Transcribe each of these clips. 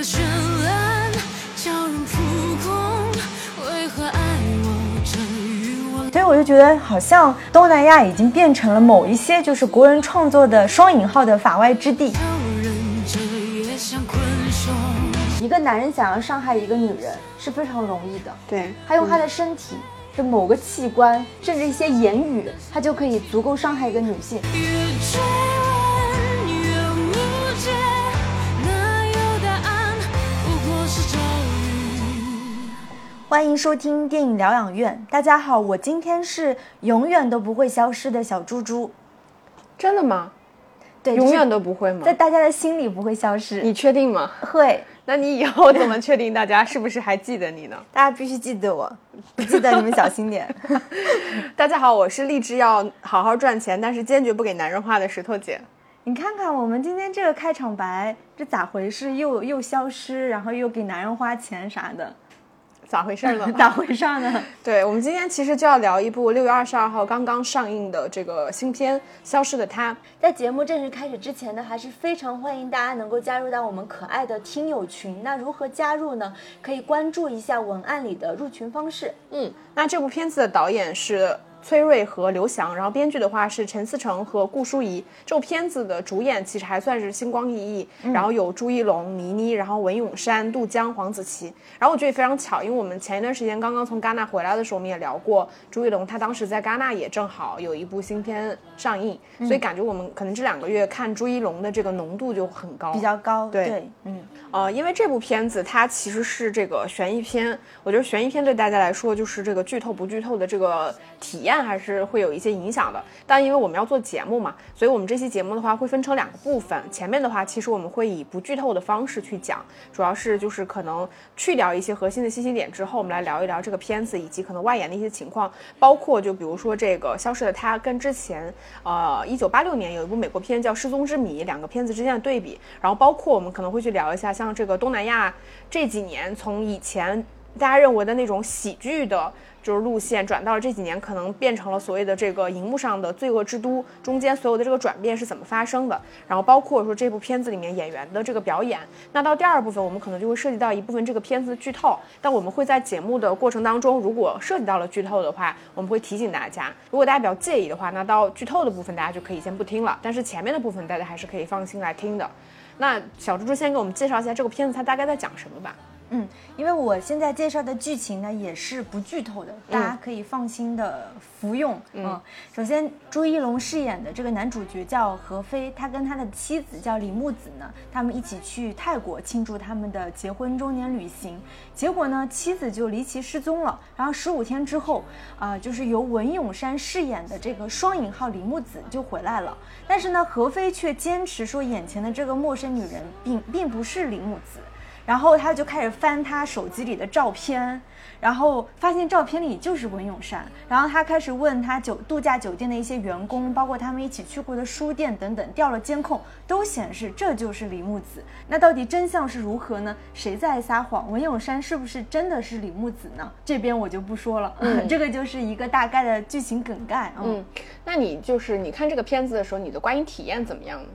和绚烂，叫人扑空。为何爱我这与我所以我就觉得，好像东南亚已经变成了某一些就是国人创作的双引号的法外之地。挑人，这也像困兽。一个男人想要伤害一个女人是非常容易的，对，他用他的身体。的某个器官，甚至一些言语，他就可以足够伤害一个女性。欢迎收听电影疗养院，大家好，我今天是永远都不会消失的小猪猪。真的吗？对，永远都不会吗？在大家的心里不会消失。你确定吗？会。那你以后怎么确定大家是不是还记得你呢？大家必须记得我，不记得你们小心点。大家好，我是立志要好好赚钱，但是坚决不给男人花的石头姐。你看看我们今天这个开场白，这咋回事？又又消失，然后又给男人花钱啥的。咋回事呢？咋回事呢？对我们今天其实就要聊一部六月二十二号刚刚上映的这个新片《消失的她》。在节目正式开始之前呢，还是非常欢迎大家能够加入到我们可爱的听友群。那如何加入呢？可以关注一下文案里的入群方式。嗯，那这部片子的导演是。崔瑞和刘翔，然后编剧的话是陈思诚和顾舒怡。这部片子的主演其实还算是星光熠熠，然后有朱一龙、倪妮，然后文咏珊、杜江、黄子琪。然后我觉得也非常巧，因为我们前一段时间刚刚从戛纳回来的时候，我们也聊过朱一龙，他当时在戛纳也正好有一部新片上映，所以感觉我们可能这两个月看朱一龙的这个浓度就很高，比较高。对，嗯，呃，因为这部片子它其实是这个悬疑片，我觉得悬疑片对大家来说就是这个剧透不剧透的这个体验。案还是会有一些影响的，但因为我们要做节目嘛，所以我们这期节目的话会分成两个部分。前面的话，其实我们会以不剧透的方式去讲，主要是就是可能去掉一些核心的信息点之后，我们来聊一聊这个片子以及可能外延的一些情况，包括就比如说这个消失的她跟之前呃一九八六年有一部美国片叫失踪之谜，两个片子之间的对比，然后包括我们可能会去聊一下像这个东南亚这几年从以前大家认为的那种喜剧的。就是路线转到了这几年，可能变成了所谓的这个荧幕上的罪恶之都。中间所有的这个转变是怎么发生的？然后包括说这部片子里面演员的这个表演。那到第二部分，我们可能就会涉及到一部分这个片子的剧透。但我们会在节目的过程当中，如果涉及到了剧透的话，我们会提醒大家。如果大家比较介意的话，那到剧透的部分大家就可以先不听了。但是前面的部分大家还是可以放心来听的。那小猪猪先给我们介绍一下这个片子，它大概在讲什么吧。嗯，因为我现在介绍的剧情呢也是不剧透的，大家可以放心的服用。嗯，首先朱一龙饰演的这个男主角叫何飞，他跟他的妻子叫李木子呢，他们一起去泰国庆祝他们的结婚周年旅行，结果呢妻子就离奇失踪了。然后十五天之后，啊，就是由文咏珊饰演的这个双引号李木子就回来了，但是呢何飞却坚持说眼前的这个陌生女人并并不是李木子。然后他就开始翻他手机里的照片，然后发现照片里就是文咏珊。然后他开始问他酒度假酒店的一些员工，包括他们一起去过的书店等等，调了监控都显示这就是李木子。那到底真相是如何呢？谁在撒谎？文咏珊是不是真的是李木子呢？这边我就不说了，嗯，这个就是一个大概的剧情梗概。嗯，那你就是你看这个片子的时候，你的观影体验怎么样呢？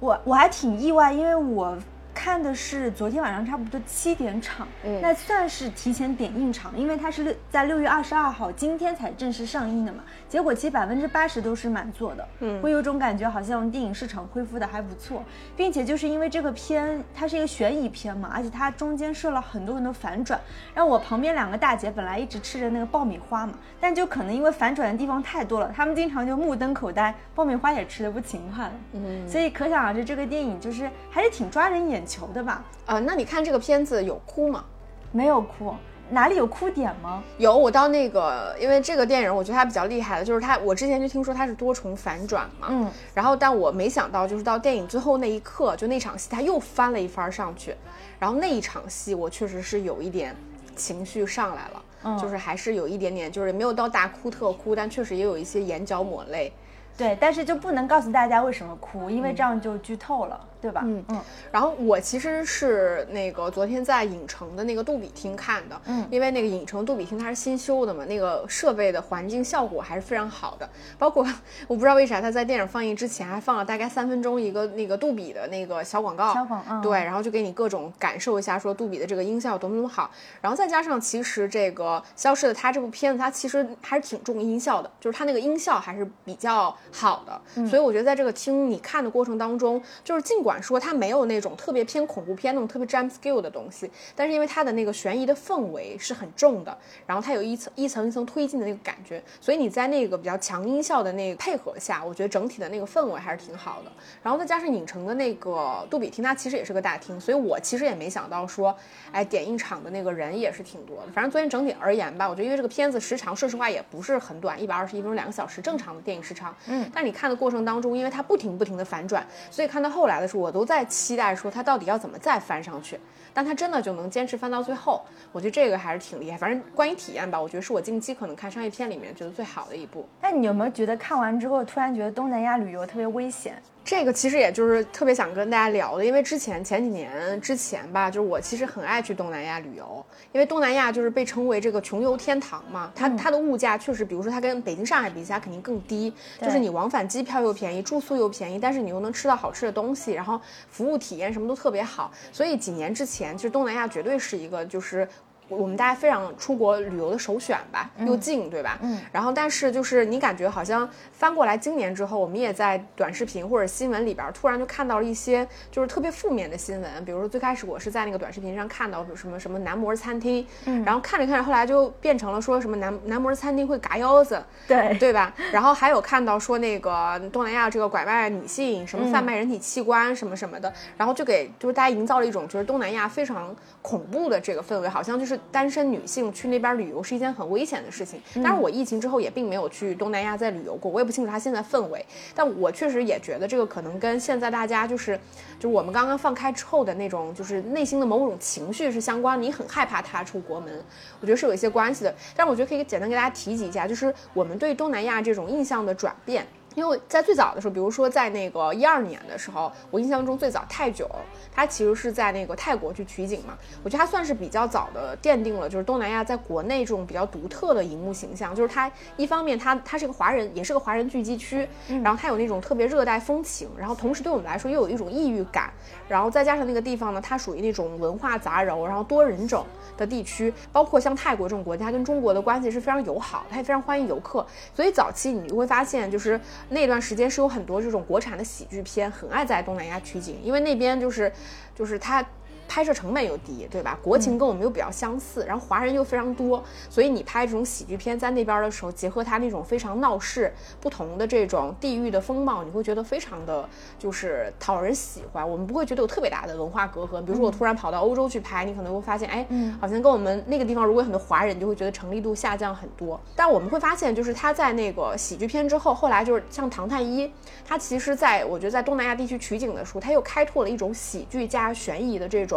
我我还挺意外，因为我。看的是昨天晚上差不多七点场，嗯，那算是提前点映场，因为它是六在六月二十二号今天才正式上映的嘛。结果其实百分之八十都是满座的，嗯，会有种感觉好像电影市场恢复的还不错，并且就是因为这个片它是一个悬疑片嘛，而且它中间设了很多很多反转，让我旁边两个大姐本来一直吃着那个爆米花嘛，但就可能因为反转的地方太多了，她们经常就目瞪口呆，爆米花也吃的不勤快了，嗯，所以可想而知这个电影就是还是挺抓人眼。球的吧？呃，那你看这个片子有哭吗？没有哭，哪里有哭点吗？有，我到那个，因为这个电影我觉得它比较厉害的，就是它，我之前就听说它是多重反转嘛，嗯，然后但我没想到，就是到电影最后那一刻，就那场戏它又翻了一番上去，然后那一场戏我确实是有一点情绪上来了，嗯，就是还是有一点点，就是没有到大哭特哭，但确实也有一些眼角抹泪。对，但是就不能告诉大家为什么哭，因为这样就剧透了，对吧？嗯。嗯。然后我其实是那个昨天在影城的那个杜比厅看的，嗯。因为那个影城杜比厅它是新修的嘛，那个设备的环境效果还是非常好的。包括 我不知道为啥它在电影放映之前还放了大概三分钟一个那个杜比的那个小广告，小广嗯。对，然后就给你各种感受一下说杜比的这个音效有多么多么好。然后再加上其实这个《消失的她》这部片子它其实还是挺重音效的，就是它那个音效还是比较好的，嗯。所以我觉得在这个听你看的过程当中，就是尽管说它没有那种特别偏恐怖片那种特别 jump scare 的东西，但是因为它的那个悬疑的氛围是很重的，然后它有一层一层一层推进的那个感觉，所以你在那个比较强音效的那个配合下，我觉得整体的那个氛围还是挺好的。然后再加上影城的那个杜比厅，它其实也是个大厅，所以我其实也没想到说，哎，点映场的那个人也是挺多的。反正昨天整体而言吧，我觉得因为这个片子时长，说实话也不是很短，一百二十一分钟，两个小时，正常的电影时长。嗯，但你看的过程当中，因为它不停不停的反转，所以看到后来的时候，我都在期待说他到底要怎么再翻上去。但他真的就能坚持翻到最后，我觉得这个还是挺厉害。反正关于体验吧，我觉得是我近期可能看商业片里面觉得最好的一部。那你有没有觉得看完之后突然觉得东南亚旅游特别危险？这个其实也就是特别想跟大家聊的，因为之前前几年之前吧，就是我其实很爱去东南亚旅游，因为东南亚就是被称为这个穷游天堂嘛，它它的物价确实，比如说它跟北京、上海比起来肯定更低，就是你往返机票又便宜，住宿又便宜，但是你又能吃到好吃的东西，然后服务体验什么都特别好，所以几年之前，其实东南亚绝对是一个就是。我们大家非常出国旅游的首选吧，又近，对吧？嗯。然后，但是就是你感觉好像翻过来，今年之后，我们也在短视频或者新闻里边，突然就看到了一些就是特别负面的新闻。比如说最开始我是在那个短视频上看到什么什么男模餐厅，嗯然后看着看着，后来就变成了说什么男男模餐厅会嘎腰子，对对吧？然后还有看到说那个东南亚这个拐卖女性，什么贩卖人体器官什么什么的，然后就给就是大家营造了一种就是东南亚非常恐怖的这个氛围，好像就是单身女性去那边旅游是一件很危险的事情。但是，我疫情之后也并没有去东南亚再旅游过，我也不清楚它现在氛围，但我确实也觉得这个可能跟现在大家就是就是我们刚刚放开之后的那种就是内心的某种情绪是相关，你很害怕踏出国门，我觉得是有一些关系的。但是我觉得可以简单给大家提及一下，就是我们对东南亚这种印象的转变。因为在最早的时候，比如说在那个一二年的时候，我印象中最早泰囧，它其实是在那个泰国去取景嘛，我觉得它算是比较早的奠定了就是东南亚在国内这种比较独特的荧幕形象，就是它一方面它它是个华人，也是个华人聚集区，然后它有那种特别热带风情，然后同时对我们来说又有一种异域感，然后再加上那个地方呢，它属于那种文化杂糅，然后多人种的地区，包括像泰国这种国家跟中国的关系是非常友好，它也非常欢迎游客，所以早期你就会发现就是那段时间是有很多这种国产的喜剧片很爱在东南亚取景，因为那边就是就是它。拍摄成本又低，对吧？国情跟我们又比较相似，然后华人又非常多，所以你拍这种喜剧片在那边的时候，结合它那种非常闹市、不同的这种地域的风貌，你会觉得非常的就是讨人喜欢。我们不会觉得有特别大的文化隔阂。比如说我突然跑到欧洲去拍，你可能会发现，哎，好像跟我们那个地方如果有很多华人，你就会觉得成立度下降很多。但我们会发现，就是他在那个喜剧片之后，后来就是像《唐探一》，他其实在我觉得在东南亚地区取景的时候，他又开拓了一种喜剧加悬疑的这种。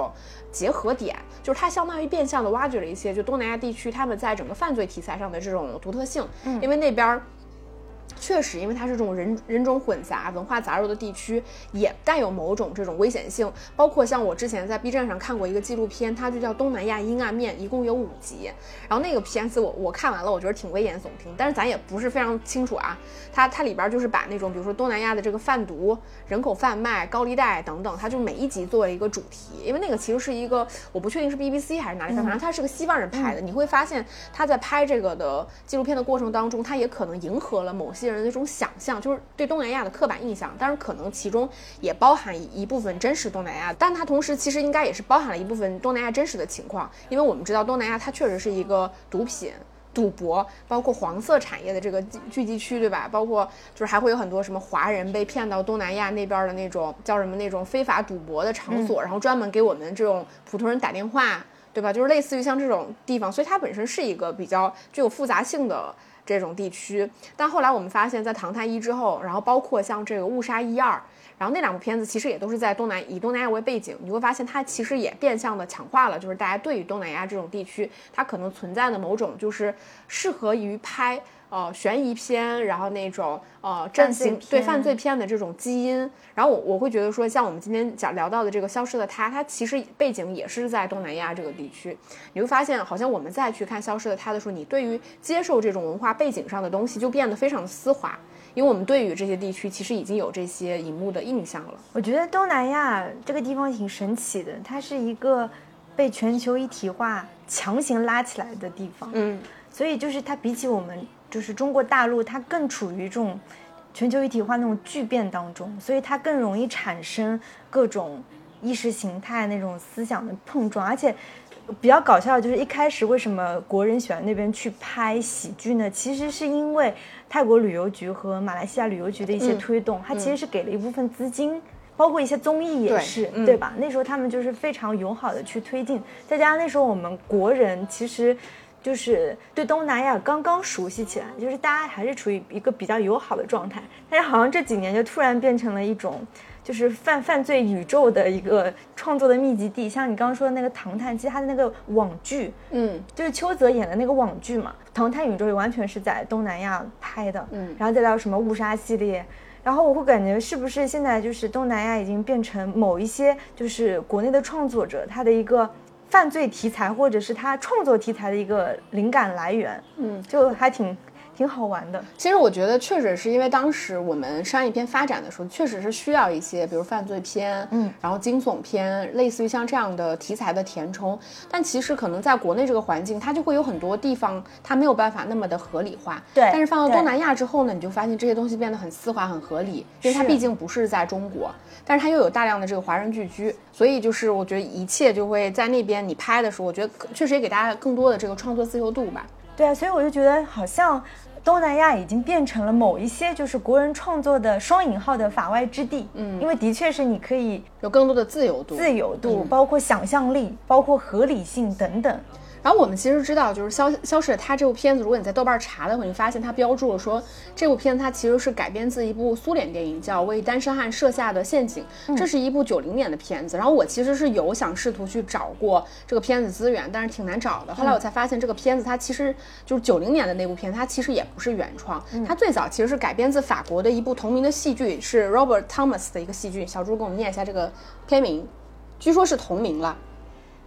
结合点就是它相当于变相的挖掘了一些就东南亚地区他们在整个犯罪题材上的这种独特性，因为那边儿。确实，因为它是这种人人种混杂、文化杂糅的地区，也带有某种这种危险性。包括像我之前在 B 站上看过一个纪录片，它就叫《东南亚阴暗面》，一共有五集。然后那个片子我我看完了，我觉得挺危言耸听，但是咱也不是非常清楚啊。它它里边就是把那种比如说东南亚的这个贩毒、人口贩卖、高利贷等等，它就每一集作为一个主题。因为那个其实是一个我不确定是 BBC 还是哪里拍，反正它是个西方人拍的。你会发现他在拍这个的纪录片的过程当中，他也可能迎合了某些人的那种想象，就是对东南亚的刻板印象。当然，可能其中也包含一部分真实东南亚，但它同时其实应该也是包含了一部分东南亚真实的情况。因为我们知道东南亚它确实是一个毒品。赌博，包括黄色产业的这个聚聚集区，对吧？包括就是还会有很多什么华人被骗到东南亚那边的那种叫什么那种非法赌博的场所，然后专门给我们这种普通人打电话，对吧？就是类似于像这种地方，所以它本身是一个比较具有复杂性的这种地区。但后来我们发现，在《唐探一》之后，然后包括像这个《误杀一二》。然后那两部片子其实也都是在东南以东南亚为背景，你会发现它其实也变相的强化了，就是大家对于东南亚这种地区，它可能存在的某种就是适合于拍呃悬疑片，然后那种呃阵型犯罪片对犯罪片的这种基因。然后我我会觉得说，像我们今天讲聊到的这个消失的她，它其实背景也是在东南亚这个地区。你会发现，好像我们再去看消失的她的时候，你对于接受这种文化背景上的东西就变得非常的丝滑。因为我们对于这些地区其实已经有这些荧幕的印象了。我觉得东南亚这个地方挺神奇的，它是一个被全球一体化强行拉起来的地方。嗯，所以就是它比起我们就是中国大陆，它更处于这种全球一体化那种巨变当中，所以它更容易产生各种意识形态那种思想的碰撞，而且。比较搞笑的就是一开始为什么国人喜欢那边去拍喜剧呢？其实是因为泰国旅游局和马来西亚旅游局的一些嗯推动，它其实是给了一部分资金，包括一些综艺也是，嗯对吧？那时候他们就是非常友好的去推进，再加上那时候我们国人其实。就是对东南亚刚刚熟悉起来，就是大家还是处于一个比较友好的状态，但是好像这几年就突然变成了一种，就是犯犯罪宇宙的一个创作的密集地。像你刚刚说的那个《唐探》，其实它的那个网剧，嗯，就是邱泽演的那个网剧嘛，《唐探宇宙》也完全是在东南亚拍的，嗯然后再到什么误杀系列，然后我会感觉是不是现在就是东南亚已经变成某一些就是国内的创作者他的一个犯罪题材或者是他创作题材的一个灵感来源，嗯，就还挺挺好玩的。其实我觉得确实是因为当时我们商业片发展的时候，确实是需要一些，比如犯罪片，嗯，然后惊悚片，类似于像这样的题材的填充。但其实可能在国内这个环境，它就会有很多地方它没有办法那么的合理化。对但是放到东南亚之后呢，你就发现这些东西变得很丝滑、很合理，因为它毕竟不是在中国，但是它又有大量的这个华人聚居，所以就是我觉得一切就会在那边你拍的时候，我觉得确实也给大家更多的这个创作自由度吧。对啊，所以我就觉得好像东南亚已经变成了某一些就是国人创作的双引号的法外之地。嗯，因为的确是你可以有更多的自由度，自由度，包括想象力，包括合理性等等。然后我们其实知道，就是消消失的她这部片子，如果你在豆瓣查的话，你发现它标注了说，这部片子它其实是改编自一部苏联电影，叫《为单身汉设下的陷阱》，这是一部九零年的片子。然后我其实是有想试图去找过这个片子资源，但是挺难找的。后来我才发现，这个片子它其实就是九零年的那部片，它其实也不是原创，它最早其实是改编自法国的一部同名的戏剧，是 Robert Thomas 的一个戏剧。小朱给我们念一下这个片名，据说是同名了。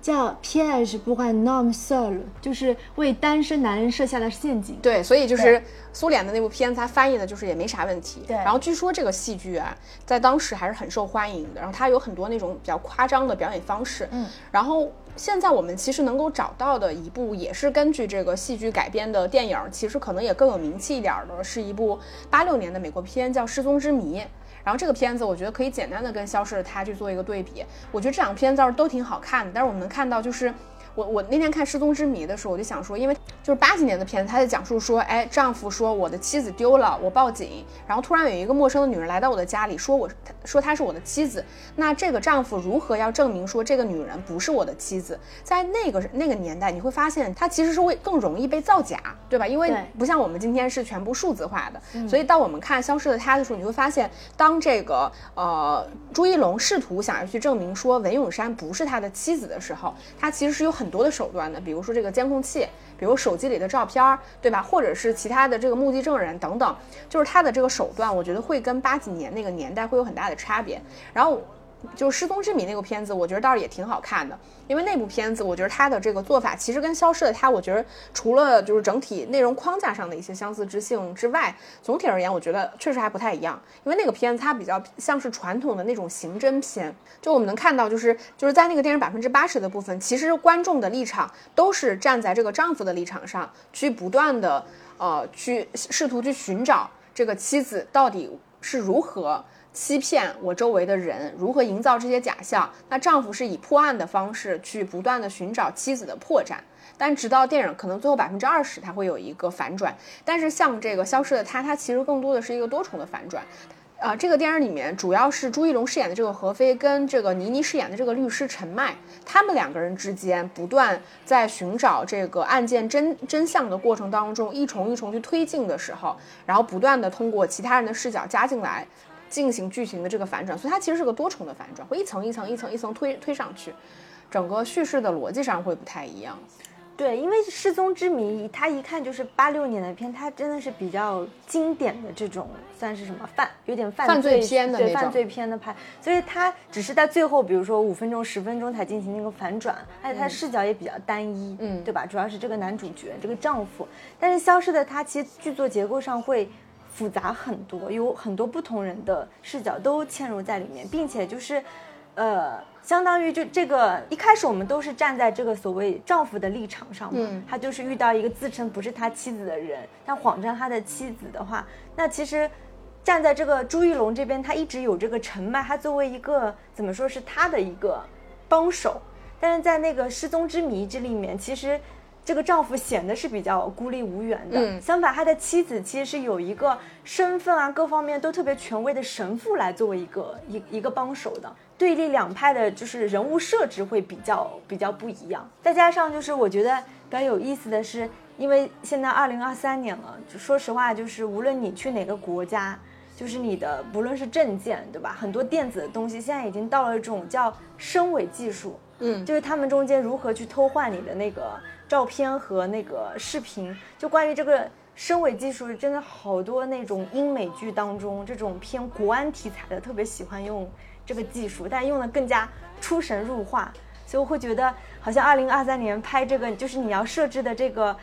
叫 Piège pour un homme seul，就是为单身男人设下的陷阱。对，所以就是苏联的那部片子，它翻译的就是也没啥问题。对然后据说这个戏剧啊，在当时还是很受欢迎的。然后它有很多那种比较夸张的表演方式。嗯。然后现在我们其实能够找到的一部也是根据这个戏剧改编的电影，其实可能也更有名气一点儿的，是一部八六年的美国片，叫《失踪之谜》。然后这个片子，我觉得可以简单的跟《消失的她》去做一个对比。我觉得这两个片子倒是都挺好看的，但是我们能看到就是。我我那天看《失踪之谜》的时候，我就想说，因为就是八几年的片子，他在讲述说，哎，丈夫说我的妻子丢了，我报警，然后突然有一个陌生的女人来到我的家里，说我说她是我的妻子，那这个丈夫如何要证明说这个女人不是我的妻子？在那个那个年代，你会发现他其实是会更容易被造假，对吧？因为不像我们今天是全部数字化的，所以当我们看《消失的她》的时候，你会发现，当这个呃朱一龙试图想要去证明说文咏珊不是他的妻子的时候，他其实是有很很多的手段的，比如说这个监控器，比如手机里的照片儿，对吧？或者是其他的这个目击证人等等，就是他的这个手段，我觉得会跟八几年那个年代会有很大的差别。然后就《失踪之谜》那个片子，我觉得倒是也挺好看的，因为那部片子，我觉得它的这个做法其实跟《消失的她》，我觉得除了就是整体内容框架上的一些相似之性之外，总体而言，我觉得确实还不太一样。因为那个片子它比较像是传统的那种刑侦片，就我们能看到，就是就是在那个电影百分之八十的部分，其实观众的立场都是站在这个丈夫的立场上，去不断的呃去试图去寻找这个妻子到底是如何。欺骗我周围的人，如何营造这些假象？那丈夫是以破案的方式去不断的寻找妻子的破绽，但直到电影可能最后百分之二十，它会有一个反转。但是像这个消失的她，它其实更多的是一个多重的反转。呃，这个电影里面主要是朱一龙饰演的这个何非跟这个倪妮饰演的这个律师陈麦，他们两个人之间不断在寻找这个案件真真相的过程当中，一重一重去推进的时候，然后不断的通过其他人的视角加进来。进行剧情的这个反转，所以它其实是个多重的反转，会一层一层一层一层推推上去，整个叙事的逻辑上会不太一样。对，因为《失踪之谜》它一看就是八六年的片，它真的是比较经典的这种，算是什么犯，有点犯犯罪罪片的对犯罪片的拍，所以它只是在最后，比如说五分钟、十分钟才进行那个反转，而且它视角也比较单一，嗯对吧？主要是这个男主角，这个丈夫，但是《消失的她》其实剧作结构上会。复杂很多，有很多不同人的视角都嵌入在里面，并且就是，呃，相当于就这个一开始我们都是站在这个所谓丈夫的立场上嘛，嗯他就是遇到一个自称不是他妻子的人，他谎称他的妻子的话，那其实站在这个朱一龙这边，他一直有这个陈迈，他作为一个怎么说是他的一个帮手，但是在那个失踪之谜这里面，其实。这个丈夫显得是比较孤立无援的，嗯。相反，他的妻子其实是有一个身份啊，各方面都特别权威的神父来作为一个一一个帮手的。对立两派的就是人物设置会比较比较不一样，再加上就是我觉得比较有意思的是，因为现在二零二三年了，就说实话，就是无论你去哪个国家，就是你的不论是证件对吧，很多电子的东西现在已经到了一种叫深伪技术，嗯。就是他们中间如何去偷换你的那个照片和那个视频，就关于这个声尾技术，真的好多那种英美剧当中这种偏国安题材的，特别喜欢用这个技术，但用的更加出神入化，所以我会觉得好像二零二三年拍这个，就是你要设置的这个。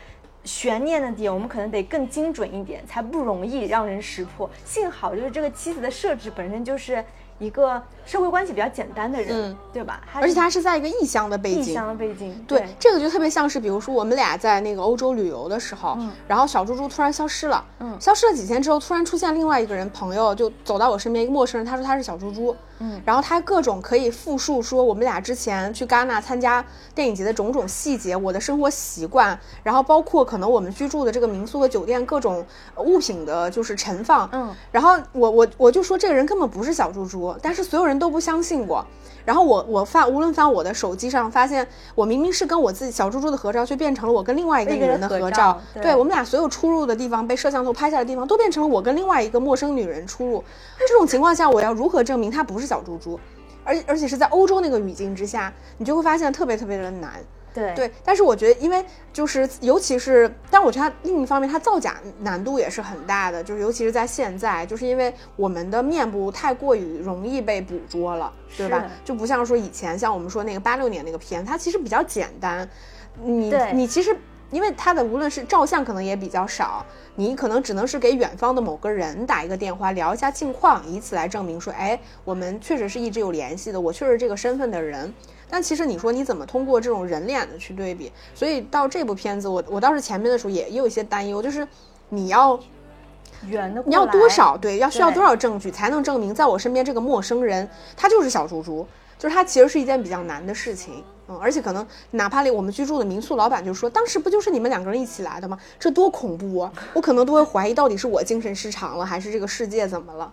悬念的点，我们可能得更精准一点，才不容易让人识破。幸好就是这个妻子的设置本身就是一个社会关系比较简单的人，嗯。对吧？而且他是在一个异乡的背景，异乡的背景，对，这个就特别像是，比如说我们俩在那个欧洲旅游的时候，嗯。然后小猪猪突然消失了，嗯。消失了几天之后，突然出现另外一个人朋友，就走到我身边，一个陌生人，他说他是小猪猪，嗯。然后他各种可以复述说我们俩之前去戛纳参加电影节的种种细节，我的生活习惯，然后包括可能我们居住的这个民宿和酒店各种呃物品的就是陈放，嗯。然后我我我就说这个人根本不是小猪猪，但是所有人都不相信我。然后我我翻无论翻我的手机上，发现我明明是跟我自己小猪猪的合照，却变成了我跟另外一个女人的合照。对我们俩所有出入的地方被摄像头拍下的地方，都变成了我跟另外一个陌生女人出入。这种情况下，我要如何证明她不是小猪猪？而而且是在欧洲那个语境之下，你就会发现特别特别的难。对对，但是我觉得，因为就是尤其是，但我觉得它另一方面，它造假难度也是很大的，就是尤其是在现在，就是因为我们的面部太过于容易被捕捉了，对吧？就不像说以前，像我们说那个八六年那个片，它其实比较简单，你你其实。因为它的无论是照相可能也比较少，你可能只能是给远方的某个人打一个电话聊一下近况，以此来证明说，哎，我们确实是一直有联系的，我确实这个身份的人。但其实你说你怎么通过这种人脸的去对比？所以到这部片子，我我当时前面的时候也也有一些担忧，就是你要圆的你要多少对，要需要多少证据才能证明在我身边这个陌生人他就是小猪猪？就是他其实是一件比较难的事情，嗯，而且可能哪怕连我们居住的民宿老板就说，当时不就是你们两个人一起来的吗？这多恐怖啊！我可能都会怀疑到底是我精神失常了，还是这个世界怎么了？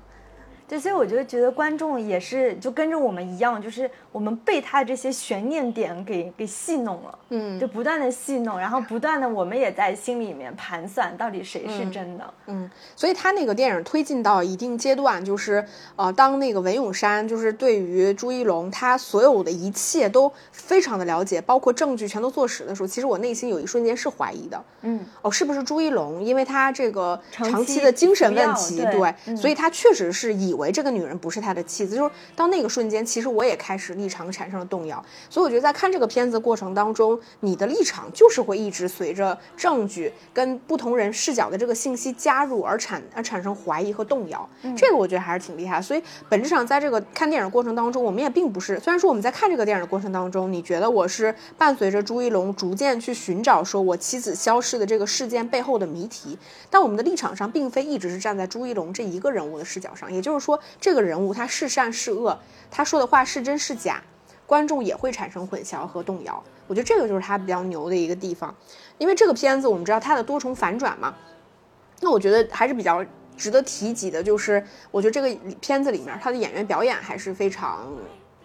对，所以我就觉得观众也是就跟着我们一样，就是我们被他这些悬念点给给戏弄了，嗯就不断的戏弄，然后不断的我们也在心里面盘算到底谁是真的。嗯，所以他那个电影推进到一定阶段，就是呃，当那个文咏珊就是对于朱一龙他所有的一切都非常的了解，包括证据全都坐实的时候，其实我内心有一瞬间是怀疑的，嗯，哦，是不是朱一龙？因为他这个长长期期的精神问题，对嗯所以他确实是以为这个女人不是他的妻子。就是到那个瞬间，其实我也开始立场产生了动摇。所以我觉得在看这个片子过程当中，你的立场就是会一直随着证据跟不同人视角的这个信息加入而产而产生怀疑和动摇。这个我觉得还是挺厉害。所以本质上，在这个看电影过程当中，我们也并不是，虽然说我们在看这个电影的过程当中，你觉得我是伴随着朱一龙逐渐去寻找说我妻子消失的这个事件背后的谜题，但我们的立场上并非一直是站在朱一龙这一个人物的视角上，也就是说，说这个人物他是善是恶，他说的话是真是假，观众也会产生混淆和动摇。我觉得这个就是他比较牛的一个地方，因为这个片子我们知道它的多重反转嘛，那我觉得还是比较值得提及的，就是我觉得这个片子里面他的演员表演还是非常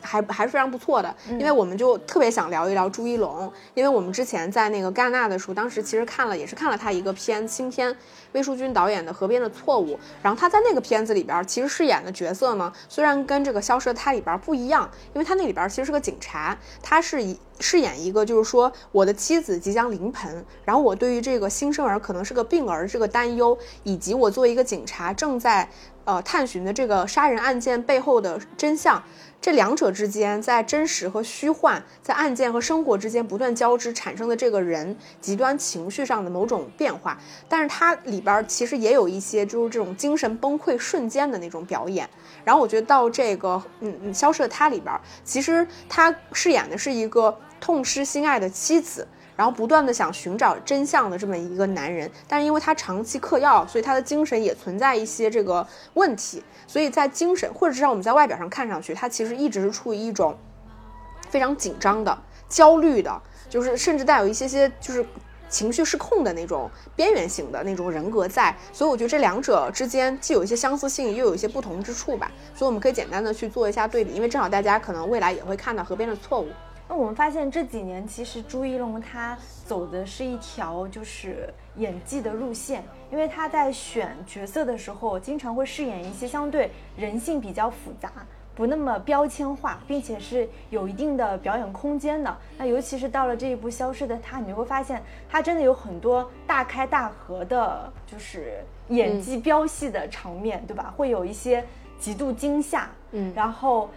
还还是非常不错的，因为我们就特别想聊一聊朱一龙，因为我们之前在那个戛纳的时候，当时其实看了也是看了他一个片新片，魏淑君导演的《河边的错误》，然后他在那个片子里边其实饰演的角色呢，虽然跟这个《消失的她》里边不一样，因为他那里边其实是个警察，他是以饰演一个就是说我的妻子即将临盆，然后我对于这个新生儿可能是个病儿这个担忧，以及我作为一个警察正在呃探寻的这个杀人案件背后的真相。这两者之间，在真实和虚幻，在案件和生活之间不断交织产生的这个人极端情绪上的某种变化，但是它里边其实也有一些就是这种精神崩溃瞬间的那种表演。然后我觉得到这个嗯嗯消失的她里边，其实他饰演的是一个痛失心爱的妻子。然后不断的想寻找真相的这么一个男人，但是因为他长期嗑药，所以他的精神也存在一些这个问题，所以在精神或者至少我们在外表上看上去，他其实一直是处于一种非常紧张的、焦虑的，就是甚至带有一些些就是情绪失控的那种边缘型的那种人格在。所以我觉得这两者之间既有一些相似性，又有一些不同之处吧。所以我们可以简单的去做一下对比，因为正好大家可能未来也会看到河边的错误。那我们发现这几年，其实朱一龙他走的是一条就是演技的路线，因为他在选角色的时候，经常会饰演一些相对人性比较复杂、不那么标签化，并且是有一定的表演空间的。那尤其是到了这一部《消失的他》，你就会发现他真的有很多大开大合的，就是演技飙戏的场面，对吧？会有一些极度惊吓，嗯然后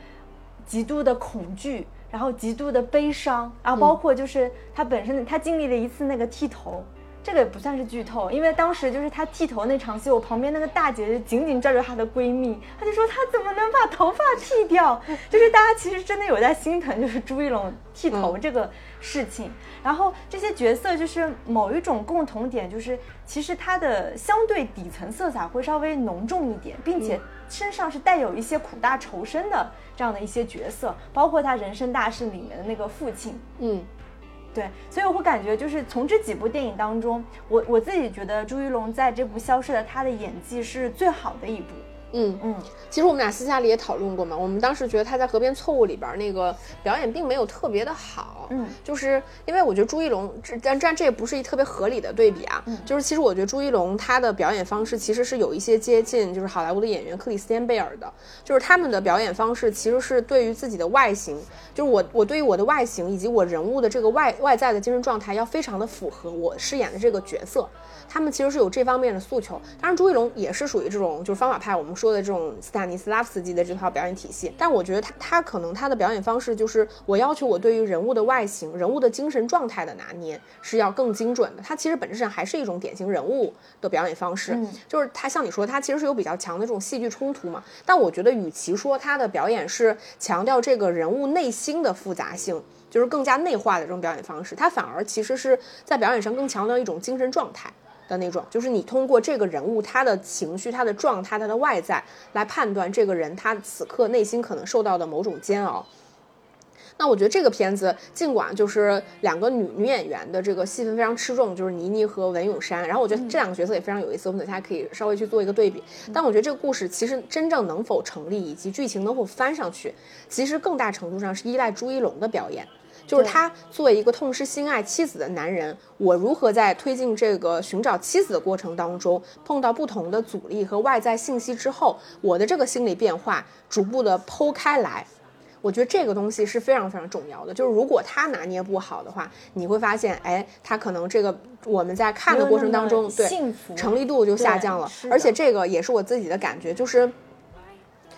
极度的恐惧。然后极度的悲伤，然后包括就是他本身，他经历了一次那个剃头，这个也不算是剧透，因为当时就是他剃头那场戏，我旁边那个大姐就紧紧拽着她的闺蜜，她就说她怎么能把头发剃掉？就是大家其实真的有在心疼，就是朱一龙剃头这个事情。然后这些角色就是某一种共同点，就是其实他的相对底层色彩会稍微浓重一点，并且身上是带有一些苦大仇深的这样的一些角色，包括他人生大事里面的那个父亲，嗯对，所以我会感觉就是从这几部电影当中，我我自己觉得朱一龙在这部《消失的他》的演技是最好的一部。嗯。嗯，其实我们俩私下里也讨论过嘛，我们当时觉得他在《河边错误》里边那个表演并没有特别的好，嗯，就是因为我觉得朱一龙，这但但这也不是一特别合理的对比啊，嗯。就是其实我觉得朱一龙他的表演方式其实是有一些接近就是好莱坞的演员克里斯汀贝尔的，就是他们的表演方式其实是对于自己的外形，就是我我对于我的外形以及我人物的这个外外在的精神状态要非常的符合我饰演的这个角色。他们其实是有这方面的诉求，当然朱一龙也是属于这种就是方法派，我们说的这种斯坦尼斯拉夫斯基的这套表演体系。但我觉得他他可能他的表演方式就是我要求我对于人物的外形、人物的精神状态的拿捏是要更精准的。他其实本质上还是一种典型人物的表演方式，嗯就是他像你说，他其实是有比较强的这种戏剧冲突嘛。但我觉得与其说他的表演是强调这个人物内心的复杂性。就是更加内化的这种表演方式，他反而其实是在表演上更强调一种精神状态。的那种，就是你通过这个人物他的情绪、他的状态、他的外在来判断这个人他此刻内心可能受到的某种煎熬。那我觉得这个片子尽管就是两个女女演员的这个戏份非常吃重，就是倪妮和文咏珊，然后我觉得这两个角色也非常有意思，我们等下可以稍微去做一个对比。但我觉得这个故事其实真正能否成立，以及剧情能否翻上去，其实更大程度上是依赖朱一龙的表演。就是他作为一个痛失心爱妻子的男人，我如何在推进这个寻找妻子的过程当中，碰到不同的阻力和外在信息之后，我的这个心理变化逐步的剖开来。我觉得这个东西是非常非常重要的。就是如果他拿捏不好的话，你会发现，哎，他可能这个我们在看的过程当中，对幸福成立度就下降了而且这个也是我自己的感觉，就是。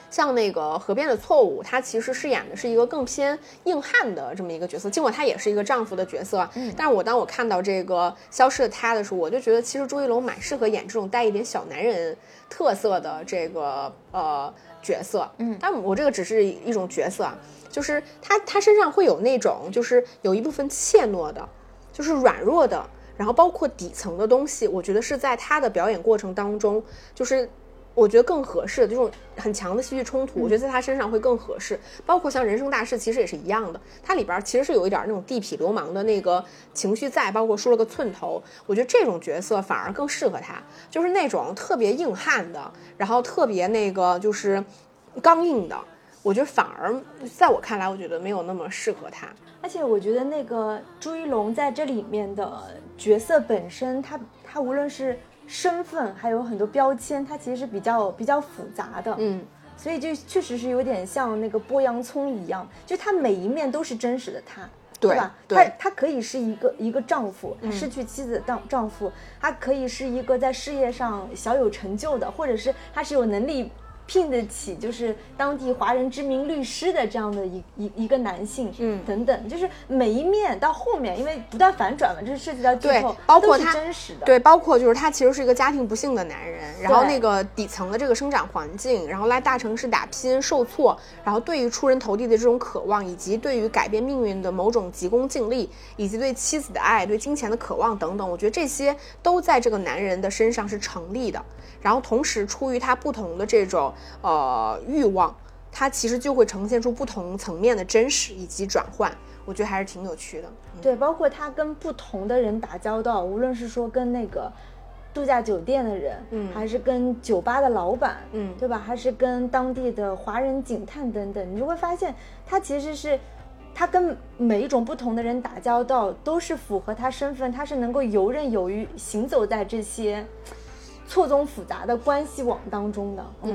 像那个《河边的错误》，他其实饰演的是一个更偏硬汉的这么一个角色，尽管他也是一个丈夫的角色，嗯。但是我当我看到这个消失的他的时候，我就觉得其实朱一龙蛮适合演这种带一点小男人特色的这个呃角色，嗯。但我这个只是一种角色啊，就是他他身上会有那种就是有一部分怯懦的，就是软弱的，然后包括底层的东西，我觉得是在他的表演过程当中，就是我觉得更合适的这种很强的戏剧冲突，我觉得在他身上会更合适。包括像《人生大事》，其实也是一样的，它里边其实是有一点那种地痞流氓的那个情绪在，包括梳了个寸头，我觉得这种角色反而更适合他，就是那种特别硬汉的，然后特别那个就是刚硬的。我觉得反而在我看来，我觉得没有那么适合他。而且我觉得那个朱一龙在这里面的角色本身，他他无论是身份，还有很多标签，它其实是比较比较复杂的。嗯，所以就确实是有点像那个剥洋葱一样，就他每一面都是真实的他。对吧？对他他可以是一个一个丈夫，他失去妻子的丈丈夫，他可以是一个在事业上小有成就的，或者是他是有能力聘得起就是当地华人知名律师的这样的一一一个男性，嗯等等，就是每一面到后面，因为不断反转嘛，这是涉及到剧对透，都是包括他真实的，对，包括就是他其实是一个家庭不幸的男人，然后那个底层的这个生长环境，然后来大城市打拼受挫，然后对于出人头地的这种渴望，以及对于改变命运的某种急功近利，以及对妻子的爱、对金钱的渴望等等，我觉得这些都在这个男人的身上是成立的。然后同时出于他不同的这种呃欲望，他其实就会呈现出不同层面的真实以及转换，我觉得还是挺有趣的。对，包括他跟不同的人打交道，无论是说跟那个度假酒店的人，嗯还是跟酒吧的老板，嗯对吧？还是跟当地的华人警探等等，你就会发现他其实是。他跟每一种不同的人打交道，都是符合他身份，他是能够游刃有余行走在这些错综复杂的关系网当中的。嗯，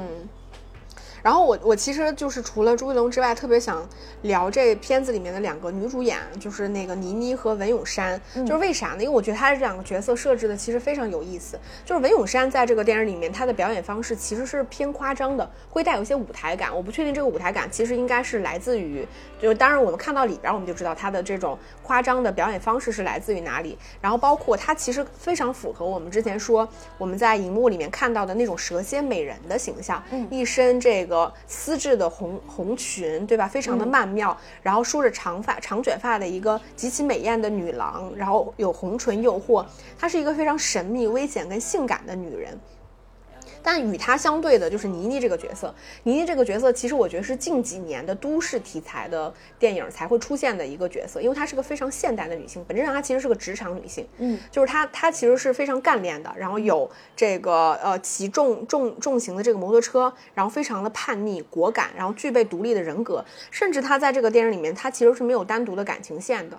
然后我我其实就是除了朱一龙之外，特别想聊这片子里面的两个女主演，就是那个倪妮和文咏珊。就是为啥呢？因为我觉得她这两个角色设置的其实非常有意思。就是文咏珊在这个电影里面，她的表演方式其实是偏夸张的，会带有一些舞台感。我不确定这个舞台感其实应该是来自于，就是当然我们看到里边我们就知道她的这种夸张的表演方式是来自于哪里。然后包括她其实非常符合我们之前说我们在荧幕里面看到的那种蛇蝎美人的形象，一身这个丝质的红红裙，对吧？非常的曼妙，然后梳着长发长卷发的一个极其美艳的女郎，然后有红唇诱惑，她是一个非常神秘、危险跟性感的女人。但与她相对的就是倪妮这个角色。倪妮这个角色，其实我觉得是近几年的都市题材的电影才会出现的一个角色，因为她是个非常现代的女性，本质上她其实是个职场女性。嗯，就是她，她其实是非常干练的，然后有这个呃骑重重重型的这个摩托车，然后非常的叛逆果敢，然后具备独立的人格，甚至她在这个电影里面，她其实是没有单独的感情线的。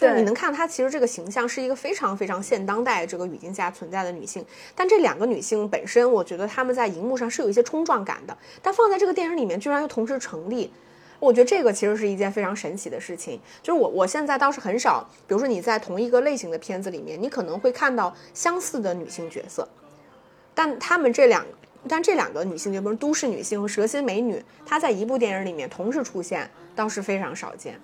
就是你能看她其实这个形象是一个非常非常现当代这个语境下存在的女性，但这两个女性本身，我觉得她们在荧幕上是有一些冲撞感的，但放在这个电影里面居然又同时成立。我觉得这个其实是一件非常神奇的事情，就是我我现在倒是很少，比如说你在同一个类型的片子里面，你可能会看到相似的女性角色，但她们这两，但这两个女性，就比如都市女性和蛇蝎美女，她在一部电影里面同时出现，倒是非常少见。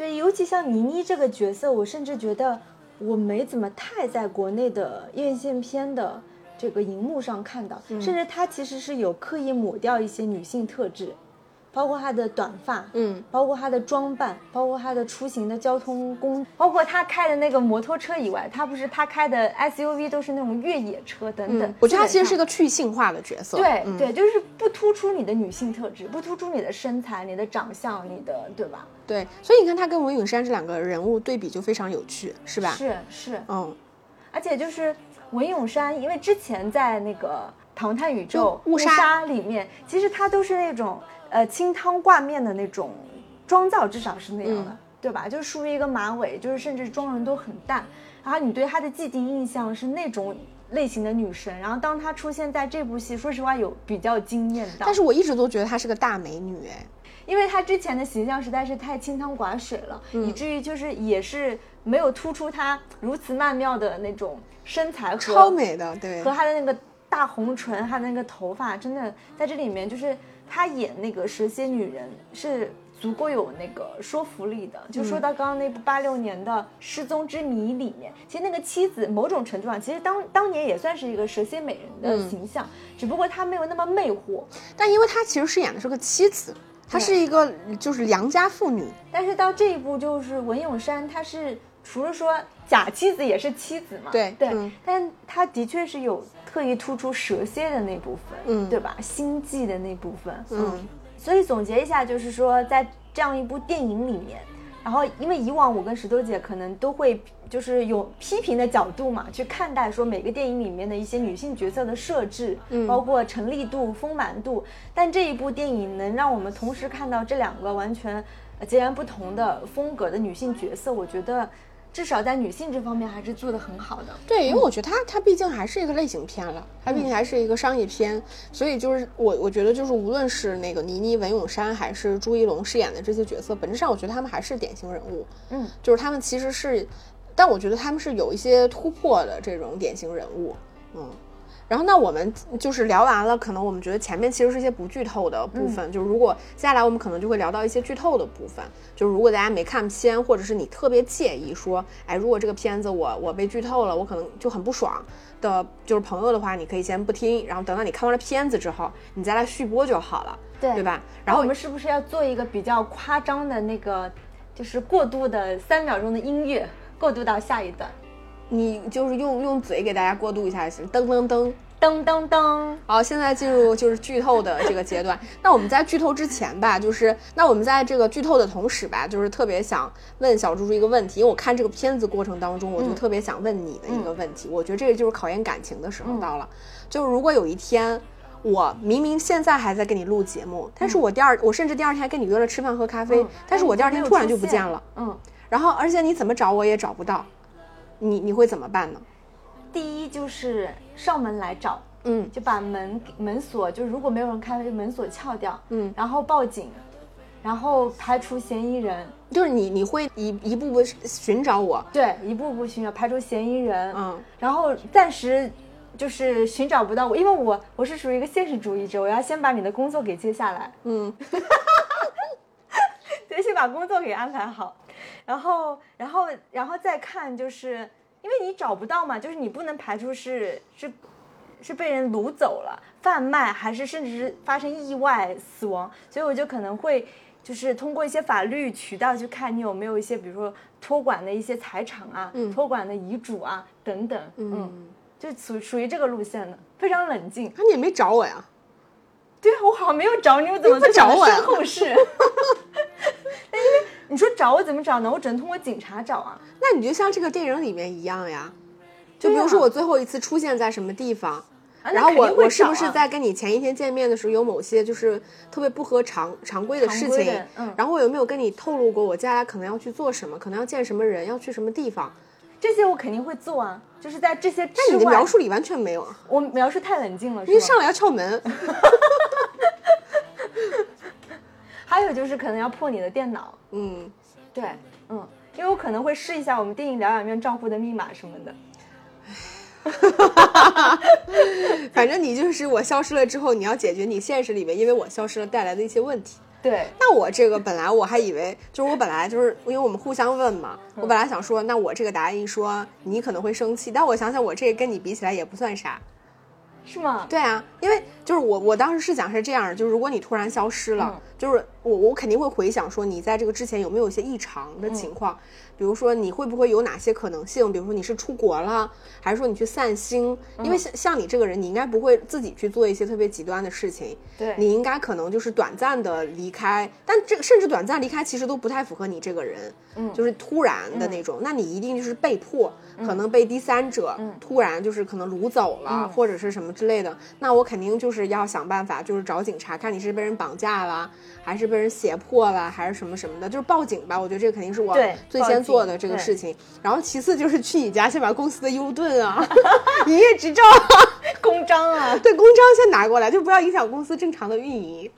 对，尤其像倪妮这个角色，我甚至觉得我没怎么太在国内的院线片的这个荧幕上看到，甚至她其实是有刻意抹掉一些女性特质，包括他的短发，嗯，包括他的装扮，包括他的出行的交通工，包括他开的那个摩托车以外，他不是他开的 SUV 都是那种越野车等等。嗯我觉得他其实是个去性化的角色。嗯对对，就是不突出你的女性特质，不突出你的身材、你的长相、你的对吧？对，所以你看他跟文咏珊这两个人物对比就非常有趣，是吧？是是，嗯，而且就是文咏珊，因为之前在那个《唐探宇宙》误杀杀里面，其实她都是那种呃清汤挂面的那种妆造，至少是那样的，嗯对吧？就梳一个马尾，就是甚至妆容都很淡。然后你对她的既定印象是那种类型的女神，然后当她出现在这部戏，说实话有比较惊艳到。但是我一直都觉得她是个大美女，哎，因为她之前的形象实在是太清汤寡水了，嗯以至于就是也是没有突出她如此曼妙的那种身材和超美的，对和，她的那个大红唇，还有那个头发，真的在这里面就是她演那个蛇蝎女人是足够有那个说服力的。就说到刚刚那部八六年的《失踪之谜》里面，其实那个妻子某种程度上，其实当当年也算是一个蛇蝎美人的形象，只不过她没有那么魅惑。但因为她其实饰演的是个妻子，她是一个就是良家妇女，但是到这一步，就是文咏珊，她是除了说假妻子也是妻子嘛，对，对嗯但他的确是有特意突出蛇蝎的那部分，嗯对吧？心计的那部分，嗯，所以总结一下，就是说在这样一部电影里面，然后因为以往我跟石头姐可能都会就是有批评的角度嘛，去看待说每个电影里面的一些女性角色的设置，嗯包括成立度、丰满度。但这一部电影能让我们同时看到这两个完全呃截然不同的风格的女性角色，我觉得至少在女性这方面还是做得很好的。对，因为我觉得它它毕竟还是一个类型片了，它毕竟还是一个商业片，所以就是我我觉得就是无论是那个倪妮、文咏珊还是朱一龙饰演的这些角色，本质上我觉得他们还是典型人物，嗯，就是他们其实是，但我觉得他们是有一些突破的这种典型人物，嗯。然后，那我们就是聊完了，可能我们觉得前面其实是一些不剧透的部分。就是如果接下来我们可能就会聊到一些剧透的部分。就是如果大家没看片，或者是你特别介意说，哎，如果这个片子我我被剧透了，我可能就很不爽的，就是朋友的话，你可以先不听，然后等到你看完了片子之后，你再来续播就好了，对对吧？然然后后我们是不是要做一个比较夸张的那个，就是过渡的三秒钟的音乐，过渡到下一段？你就是用用嘴给大家过渡一下就行，噔噔噔。噔噔噔，好，现在进入就是剧透的这个阶段。那我们在剧透之前吧，就是那我们在这个剧透的同时吧，就是特别想问小猪猪一个问题，因为我看这个片子过程当中，我就特别想问你的一个问题。我觉得这个就是考验感情的时候到了。就是如果有一天，我明明现在还在跟你录节目，但是我第二，我甚至第二天还跟你约了吃饭喝咖啡，嗯但是我第二天突然就不见了，嗯，然后而且你怎么找我也找不到，你你会怎么办呢？第一就是上门来找，嗯。就把门门锁，就如果没有人开，就门锁撬掉，嗯，然后报警，然后排除嫌疑人，就是你你会一一步步寻找我，对，一步步寻找，排除嫌疑人，嗯。然后暂时就是寻找不到我，因为我我是属于一个现实主义者，我要先把你的工作给接下来，嗯，得，先把工作给安排好，然后然后然后再看，就是因为你找不到嘛，就是你不能排除是是是被人掳走了、贩卖，还是甚至是发生意外死亡，所以我就可能会。就是通过一些法律渠道去看你有没有一些，比如说托管的一些财产啊，嗯托管的遗嘱啊等等，嗯，就属属于这个路线的，非常冷静。那你也没找我呀？对啊，我好像没有找你，我怎么你不找我呀身后事？那因为你说找我怎么找呢？我只能通过警察找啊。那你就像这个电影里面一样呀，就比如说我最后一次出现在什么地方，啊然后我我是不是在跟你前一天见面的时候有某些就是特别不合常常规的事情嗯，然后我有没有跟你透露过我接下来可能要去做什么，可能要见什么人，要去什么地方？这些我肯定会做啊，就是在这些之但你的描述里完全没有啊，我描述太冷静了，是吗？你上来要敲门，还有就是可能要破你的电脑，嗯，对，嗯，因为我可能会试一下我们电影疗养院账户的密码什么的。反正你就是我消失了之后，你要解决你现实里面因为我消失了带来的一些问题。对，那我这个本来我还以为，就是我本来就是因为我们互相问嘛，我本来想说，那我这个答案一说，你可能会生气，但我想想，我这个跟你比起来也不算啥。是吗？对啊，因为就是我我当时是想是这样，就是如果你突然消失了，嗯。就是我我肯定会回想说你在这个之前有没有一些异常的情况，比如说你会不会有哪些可能性，比如说你是出国了，还是说你去散心？因为像像你这个人，你应该不会自己去做一些特别极端的事情，对。你应该可能就是短暂的离开，但这个甚至短暂离开其实都不太符合你这个人，嗯。就是突然的那种，那你一定就是被迫，可能被第三者突然就是可能掳走了，或者是什么之类的，那我肯定就是要想办法，就是找警察看你是被人绑架了，还是被人胁迫了，还是什么什么的，就是报警吧。我觉得这个肯定是我最先做的这个事情。然后其次就是去你家先把公司的 U 盾啊、营业执照啊。公章啊，对，公章先拿过来，就不要影响公司正常的运营。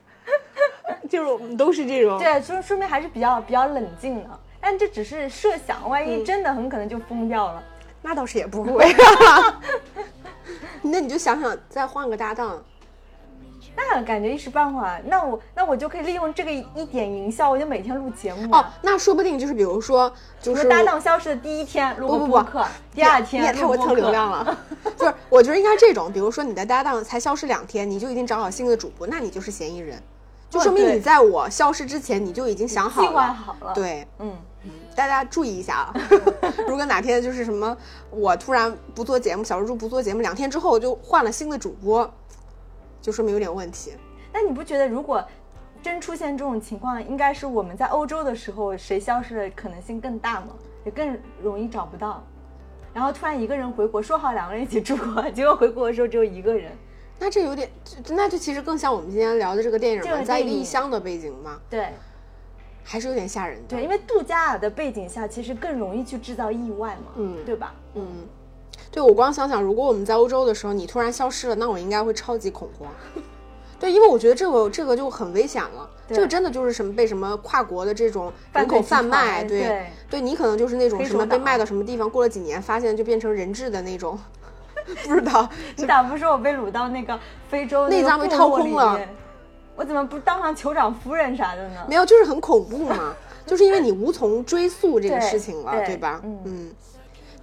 就是我们都是这种，对，说说明还是比较比较冷静的。但这只是设想，万一真的很可能就疯掉了。那倒是也不会。那你就想想，再换个搭档，那感觉一时半会儿，那我那我就可以利用这个一点营销，我就每天录节目哦啊。，那说不定就是比如说，就是搭档消失的第一天录不不不个播客，第二天你也太会蹭流量了。就是我觉得应该这种，比如说你的搭档才消失两天，你就已经找好新的主播，那你就是嫌疑人，就说明你在我消失之前你就已经想好了计。划好了。，对，嗯，大家注意一下啊！如果哪天就是什么，我突然不做节目，小猪猪不做节目，两天之后就换了新的主播，就说明有点问题。那你不觉得如果真出现这种情况，应该是我们在欧洲的时候，谁消失的可能性更大吗，也更容易找不到。然后突然一个人回国，说好两个人一起住，结果回国的时候只有一个人。那这有点，那就其实更像我们今天聊的这个电影嘛，在一个异乡的背景嘛，对还是有点吓人的。对，因为杜加尔的背景下，其实更容易去制造意外嘛，嗯对吧？嗯，对我光想想，如果我们在欧洲的时候，你突然消失了，那我应该会超级恐慌。对，因为我觉得这个这个就很危险了，这个真的就是什么被什么跨国的这种人口贩卖，对对对你可能就是那种什么被卖到什么地方，过了几年发现就变成人质的那种，不知道 你咋不说我被掳到那个非洲内那个脏被掏空了面我怎么不当上酋长夫人啥的呢？没有，就是很恐怖嘛，就是因为你无从追溯这个事情了，对对吧？嗯嗯。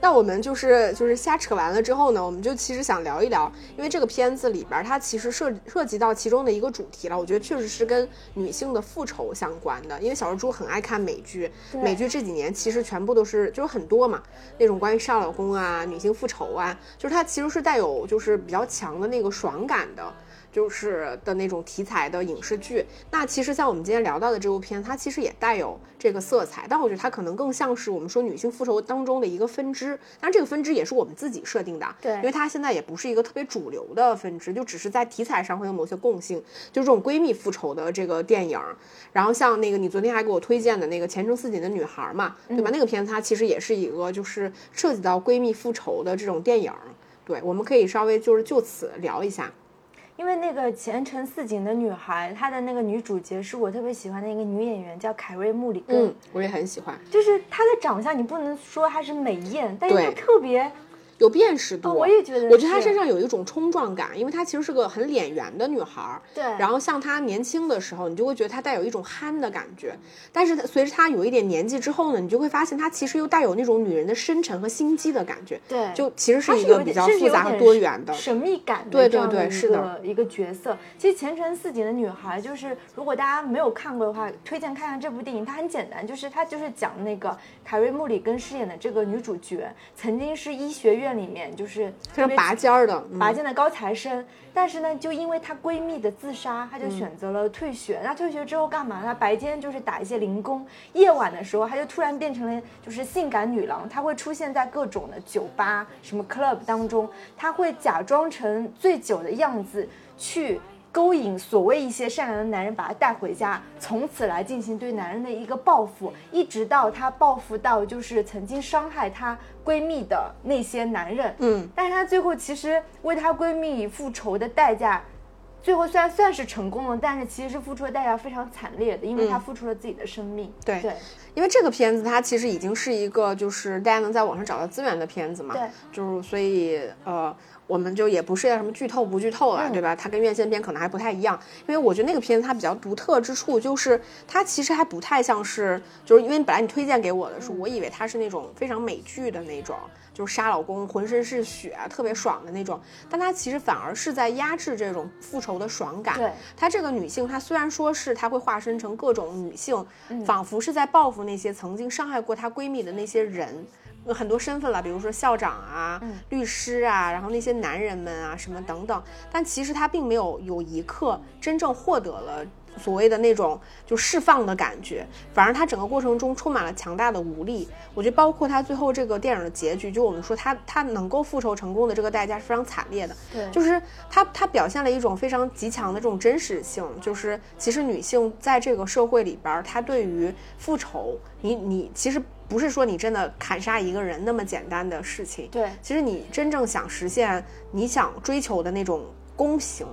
那我们就是就是瞎扯完了之后呢，我们就其实想聊一聊，因为这个片子里边它其实涉涉及到其中的一个主题了，我觉得确实是跟女性的复仇相关的。因为小蜘蛛很爱看美剧，美剧这几年其实全部都是就是很多嘛，那种关于杀老公啊、女性复仇啊，就是它其实是带有就是比较强的那个爽感的。就是的那种题材的影视剧。那其实像我们今天聊到的这部片，它其实也带有这个色彩，但我觉得它可能更像是我们说女性复仇当中的一个分支。当然，这个分支也是我们自己设定的，对因为它现在也不是一个特别主流的分支，就只是在题材上会有某些共性，就这种闺蜜复仇的这个电影。然后像那个你昨天还给我推荐的那个《前程似锦的女孩》嘛，对吧？那个片子它其实也是一个就是涉及到闺蜜复仇的这种电影。对，我们可以稍微就是就此聊一下。因为那个前程似锦的女孩，她的那个女主角是我特别喜欢的一个女演员，叫凯瑞穆里根。嗯，我也很喜欢，就是她的长相，你不能说她是美艳，但是她特别有辨识度。哦我也觉得我觉得她身上有一种冲撞感，因为她其实是个很脸圆的女孩儿。对然后像她年轻的时候，你就会觉得她带有一种憨的感觉，但是随着她有一点年纪之后呢，你就会发现她其实又带有那种女人的深沉和心机的感觉。对就其实是一个比较复杂和多元的。神秘感的对对这样的一对是的个一个角色。其实《前程似锦的女孩》就是，如果大家没有看过的话，推荐看看这部电影。它很简单，就是它就是讲那个凯瑞穆里根饰演的这个女主角，曾经是医学院里面就是非常拔尖儿的，嗯拔尖的高材生，但是呢，就因为她闺蜜的自杀，她就选择了退学。那退学之后干嘛呢？白天就是打一些零工，夜晚的时候，她就突然变成了就是性感女郎，她会出现在各种的酒吧、什么 club 当中，她会假装成醉酒的样子去。勾引所谓一些善良的男人，把她带回家，从此来进行对男人的一个报复，一直到她报复到就是曾经伤害她闺蜜的那些男人。嗯，但是她最后其实为她闺蜜复仇的代价，最后虽然算是成功了，但是其实是付出的代价非常惨烈的，因为她付出了自己的生命。嗯对。对。因为这个片子它其实已经是一个就是大家能在网上找到资源的片子嘛，对，就是所以呃，我们就也不是要什么剧透不剧透了，嗯对吧？它跟院线片可能还不太一样，因为我觉得那个片子它比较独特之处就是它其实还不太像是，就是因为本来你推荐给我的时候，我以为它是那种非常美剧的那种。就是杀老公，浑身是血，特别爽的那种，但它其实反而是在压制这种复仇的爽感。对，她这个女性，她虽然说是她会化身成各种女性，嗯仿佛是在报复那些曾经伤害过她闺蜜的那些人，有很多身份了，比如说校长啊、嗯律师啊，然后那些男人们啊什么等等。但其实他并没有有一刻真正获得了。所谓的那种就释放的感觉，反而他整个过程中充满了强大的无力。我觉得包括他最后这个电影的结局，就我们说他他能够复仇成功的这个代价是非常惨烈的。对，就是他他表现了一种非常极强的这种真实性，就是其实女性在这个社会里边儿，她对于复仇，你你其实不是说你真的砍杀一个人那么简单的事情，对。其实你真正想实现你想追求的那种公平、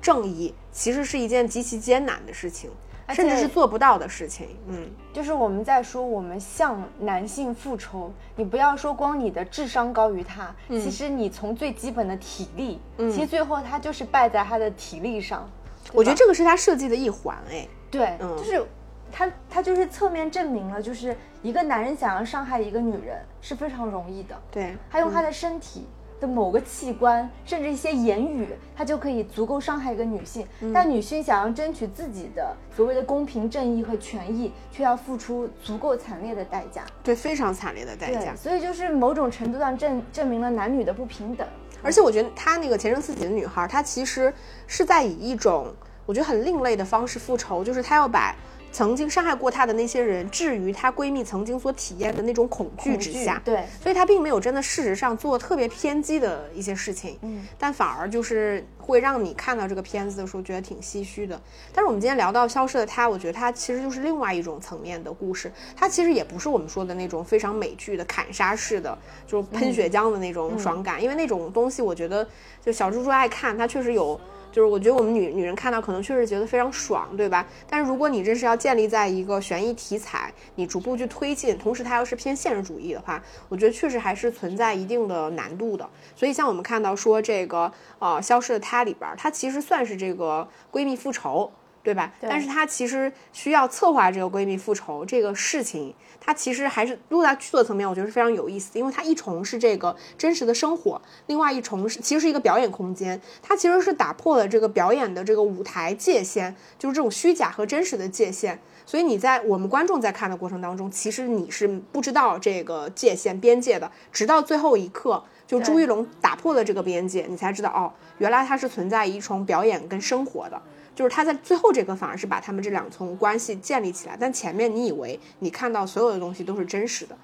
正义，其实是一件极其艰难的事情，甚至是做不到的事情。嗯，就是我们在说我们向男性复仇，你不要说光你的智商高于他，嗯。其实你从最基本的体力，其实最后他就是败在他的体力上。我觉得这个是他设计的一环，哎，对，嗯。就是他他就是侧面证明了，就是一个男人想要伤害一个女人是非常容易的，对，他用他的身体。的某个器官，甚至一些言语，他就可以足够伤害一个女性。嗯但女性想要争取自己的所谓的公平正义和权益，却要付出足够惨烈的代价。对，非常惨烈的代价，。所以就是某种程度上证证明了男女的不平等。而且我觉得他那个前程似锦的女孩，她其实是在以一种我觉得很另类的方式复仇，就是她要把曾经伤害过她的那些人置于她闺蜜曾经所体验的那种恐惧之下。对，所以她并没有真的事实上做特别偏激的一些事情，嗯，但反而就是会让你看到这个片子的时候觉得挺唏嘘的。但是我们今天聊到消失的她，我觉得她其实就是另外一种层面的故事，它其实也不是我们说的那种非常美剧的砍杀式的，就是喷血浆的那种爽感，因为那种东西我觉得就小猪猪爱看，它确实有。就是我觉得我们女女人看到可能确实觉得非常爽，对吧？但是如果你这是要建立在一个悬疑题材，你逐步去推进，同时它又是偏现实主义的话，我觉得确实还是存在一定的难度的。所以像我们看到说这个呃消失的她里边，它其实算是这个闺蜜复仇。对吧？但是她其实需要策划这个闺蜜复仇这个事情，她其实还是落在剧作层面，我觉得是非常有意思的，因为它一重是这个真实的生活，另外一重是其实是一个表演空间，它其实是打破了这个表演的这个舞台界限，就是这种虚假和真实的界限。所以你在我们观众在看的过程当中，其实你是不知道这个界限边界的，直到最后一刻，就朱一龙打破了这个边界，你才知道哦，原来它是存在一重表演跟生活的。就是他在最后这个反而是把他们这两重关系建立起来，但前面你以为你看到所有的东西都是真实的。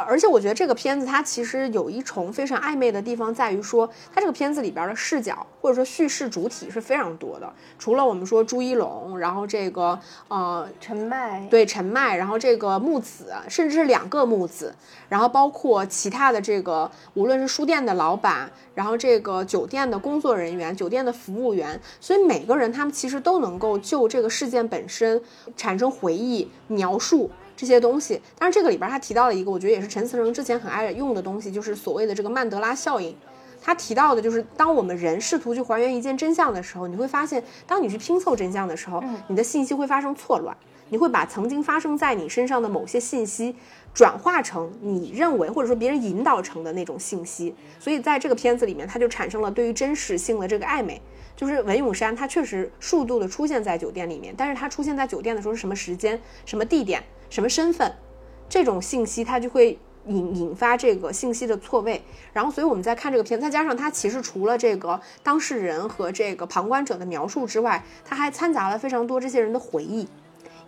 而且我觉得这个片子它其实有一重非常暧昧的地方，在于说它这个片子里边的视角或者说叙事主体是非常多的。除了我们说朱一龙，然后这个呃陈麦对陈麦，然后这个木子，甚至是两个木子，然后包括其他的这个无论是书店的老板，然后这个酒店的工作人员、酒店的服务员，所以每个人他们其实都能够就这个事件本身产生回忆描述。这些东西，但是这个里边他提到了一个，我觉得也是陈思诚之前很爱用的东西，就是所谓的这个曼德拉效应。他提到的就是，当我们人试图去还原一件真相的时候，你会发现，当你去拼凑真相的时候，你的信息会发生错乱，你会把曾经发生在你身上的某些信息转化成你认为或者说别人引导成的那种信息。所以在这个片子里面，它就产生了对于真实性的这个暧昧。就是文咏珊，她确实数度的出现在酒店里面，但是她出现在酒店的时候是什么时间、什么地点？什么身份，这种信息它就会引引发这个信息的错位，然后所以我们在看这个片，再加上它其实除了这个当事人和这个旁观者的描述之外，它还掺杂了非常多这些人的回忆，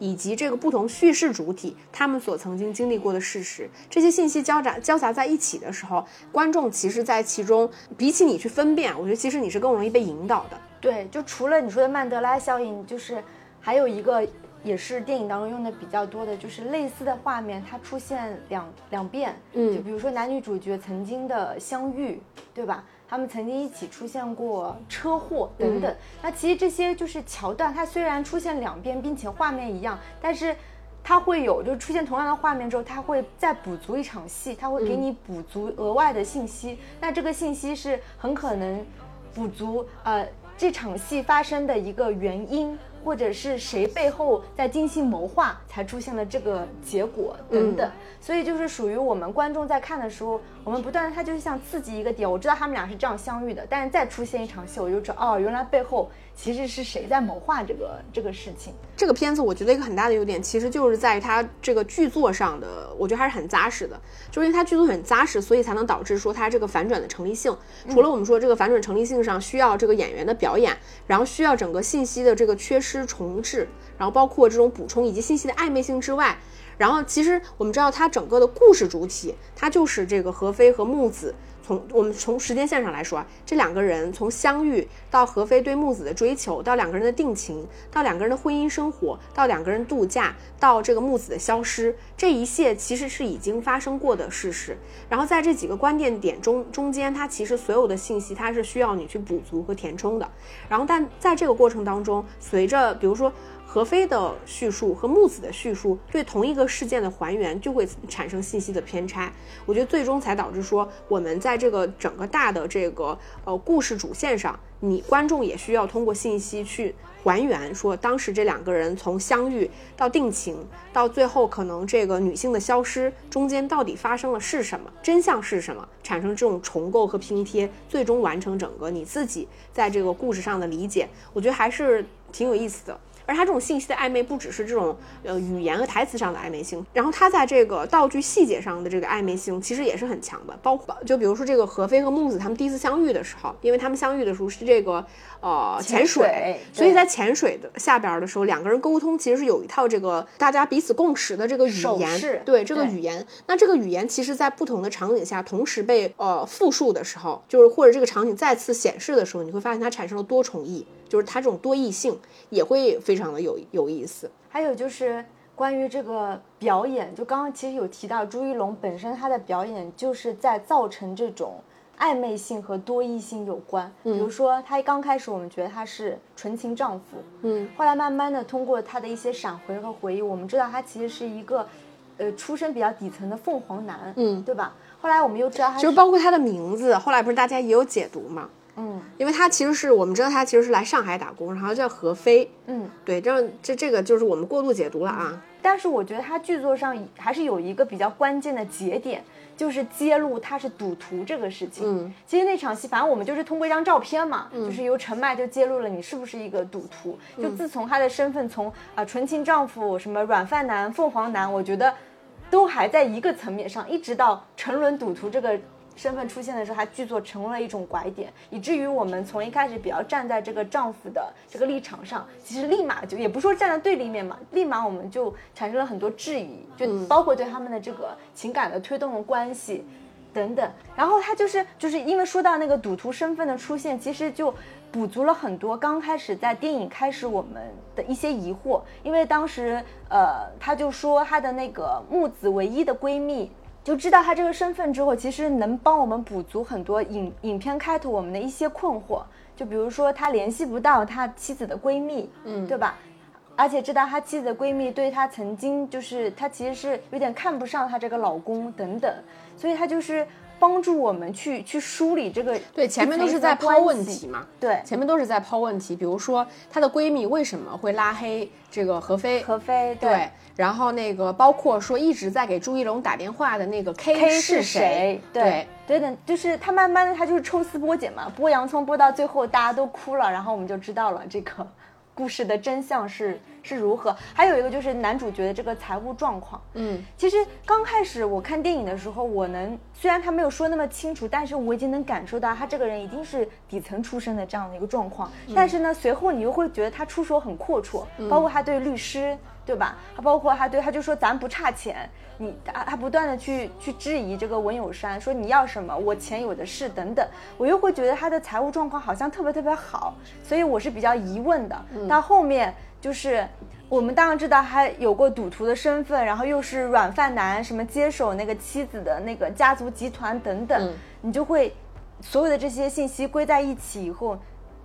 以及这个不同叙事主体他们所曾经经历过的事实，这些信息交杂交杂在一起的时候，观众其实，在其中比起你去分辨，我觉得其实你是更容易被引导的。对，就除了你说的曼德拉效应，就是还有一个。也是电影当中用的比较多的，就是类似的画面，它出现两两遍，嗯，就比如说男女主角曾经的相遇，对吧？他们曾经一起出现过车祸等等。那其实这些就是桥段，它虽然出现两遍，并且画面一样，但是它会有就出现同样的画面之后，它会再补足一场戏，它会给你补足额外的信息。那这个信息是很可能补足呃这场戏发生的一个原因。或者是谁背后在精心谋划，才出现了这个结果等等，所以就是属于我们观众在看的时候，我们不断它就是像刺激一个点。我知道他们俩是这样相遇的，但是再出现一场戏，我就知道哦，原来背后其实是谁在谋划这个这个事情。这个片子我觉得一个很大的优点，其实就是在于它这个剧作上的，我觉得还是很扎实的。就是因为它剧作很扎实，所以才能导致说它这个反转的成立性。除了我们说这个反转成立性上需要这个演员的表演，然后需要整个信息的这个缺失。重置，然后包括这种补充以及信息的暧昧性之外，然后其实我们知道它整个的故事主体，它就是这个何非和木子。从我们从时间线上来说啊，这两个人从相遇到何非对木子的追求，到两个人的定情，到两个人的婚姻生活，到两个人度假，到这个木子的消失，这一切其实是已经发生过的事实。然后在这几个关键点中中间，它其实所有的信息它是需要你去补足和填充的。然后但在这个过程当中，随着比如说。何非的叙述和木子的叙述对同一个事件的还原就会产生信息的偏差，我觉得最终才导致说我们在这个整个大的这个呃故事主线上，你观众也需要通过信息去还原，说当时这两个人从相遇到定情到最后可能这个女性的消失中间到底发生了是什么，真相是什么，产生这种重构和拼贴，最终完成整个你自己在这个故事上的理解，我觉得还是挺有意思的。而他这种信息的暧昧不只是这种呃语言和台词上的暧昧性，然后他在这个道具细节上的这个暧昧性其实也是很强的，包括就比如说这个何非和木子他们第一次相遇的时候，因为他们相遇的时候是这个呃潜潜水水，所以在潜水的下边儿的时候，两个人沟通其实是有一套这个大家彼此共识的这个语言，对这个语言。那这个语言其实在不同的场景下同时被呃复述的时候，就是或者这个场景再次显示的时候，你会发现它产生了多重义，就是它这种多义性也会非常的有有意思。还有就是关于这个表演，就刚刚其实有提到朱一龙本身他的表演就是在造成这种暧昧性和多义性有关。比如说他刚开始我们觉得他是纯情丈夫，嗯，后来慢慢的通过他的一些闪回和回忆，我们知道他其实是一个。呃，出身比较底层的凤凰男，嗯对吧？后来我们又知道他就是包括他的名字，后来不是大家也有解读嘛？嗯因为他其实是我们知道他其实是来上海打工，然后叫何飞，嗯，对，这样这这个就是我们过度解读了啊。但是我觉得他剧作上还是有一个比较关键的节点，就是揭露他是赌徒这个事情。嗯，其实那场戏，反正我们就是通过一张照片嘛，就是由陈麦就揭露了你是不是一个赌徒。就自从他的身份从啊、纯情丈夫、什么软饭男、凤凰男，我觉得都还在一个层面上，一直到沉沦赌徒这个。身份出现的时候，他剧作成为了一种拐点，以至于我们从一开始比较站在这个丈夫的这个立场上，其实立马就也不说站在对立面嘛，立马我们就产生了很多质疑，就包括对他们的这个情感的推动的关系等等。然后他就是就是因为说到那个赌徒身份的出现，其实就补足了很多刚开始在电影开始我们的一些疑惑，因为当时呃他就说他的那个木子唯一的闺蜜。就知道他这个身份之后，其实能帮我们补足很多影影片开头我们的一些困惑。就比如说，他联系不到他妻子的闺蜜，嗯，对吧？而且知道他妻子的闺蜜对他曾经就是他其实是有点看不上他这个老公等等，所以他就是帮助我们去去梳理这个对，前面都是在抛问题嘛。对，前面都是在抛问题，比如说她的闺蜜为什么会拉黑这个何非？何非对，然后那个包括说一直在给朱一龙打电话的那个 K, K 是是谁？对对的，就是他慢慢的他就是抽丝剥茧嘛，剥洋葱剥到最后大家都哭了，然后我们就知道了这个故事的真相是是如何。还有一个就是男主角的这个财务状况，嗯，其实刚开始我看电影的时候，我能虽然他没有说那么清楚，但是我已经能感受到他这个人一定是底层出身的这样的一个状况。但是呢，随后你又会觉得他出手很阔绰，包括他对律师，对吧？他包括他对他就说咱不差钱，你他他不断的去去质疑这个文友山，说你要什么，我钱有的是等等。我又会觉得他的财务状况好像特别特别好，所以我是比较疑问的。到后面就是。我们当然知道他有过赌徒的身份，然后又是软饭男，什么接手那个妻子的那个家族集团等等，你就会所有的这些信息归在一起以后，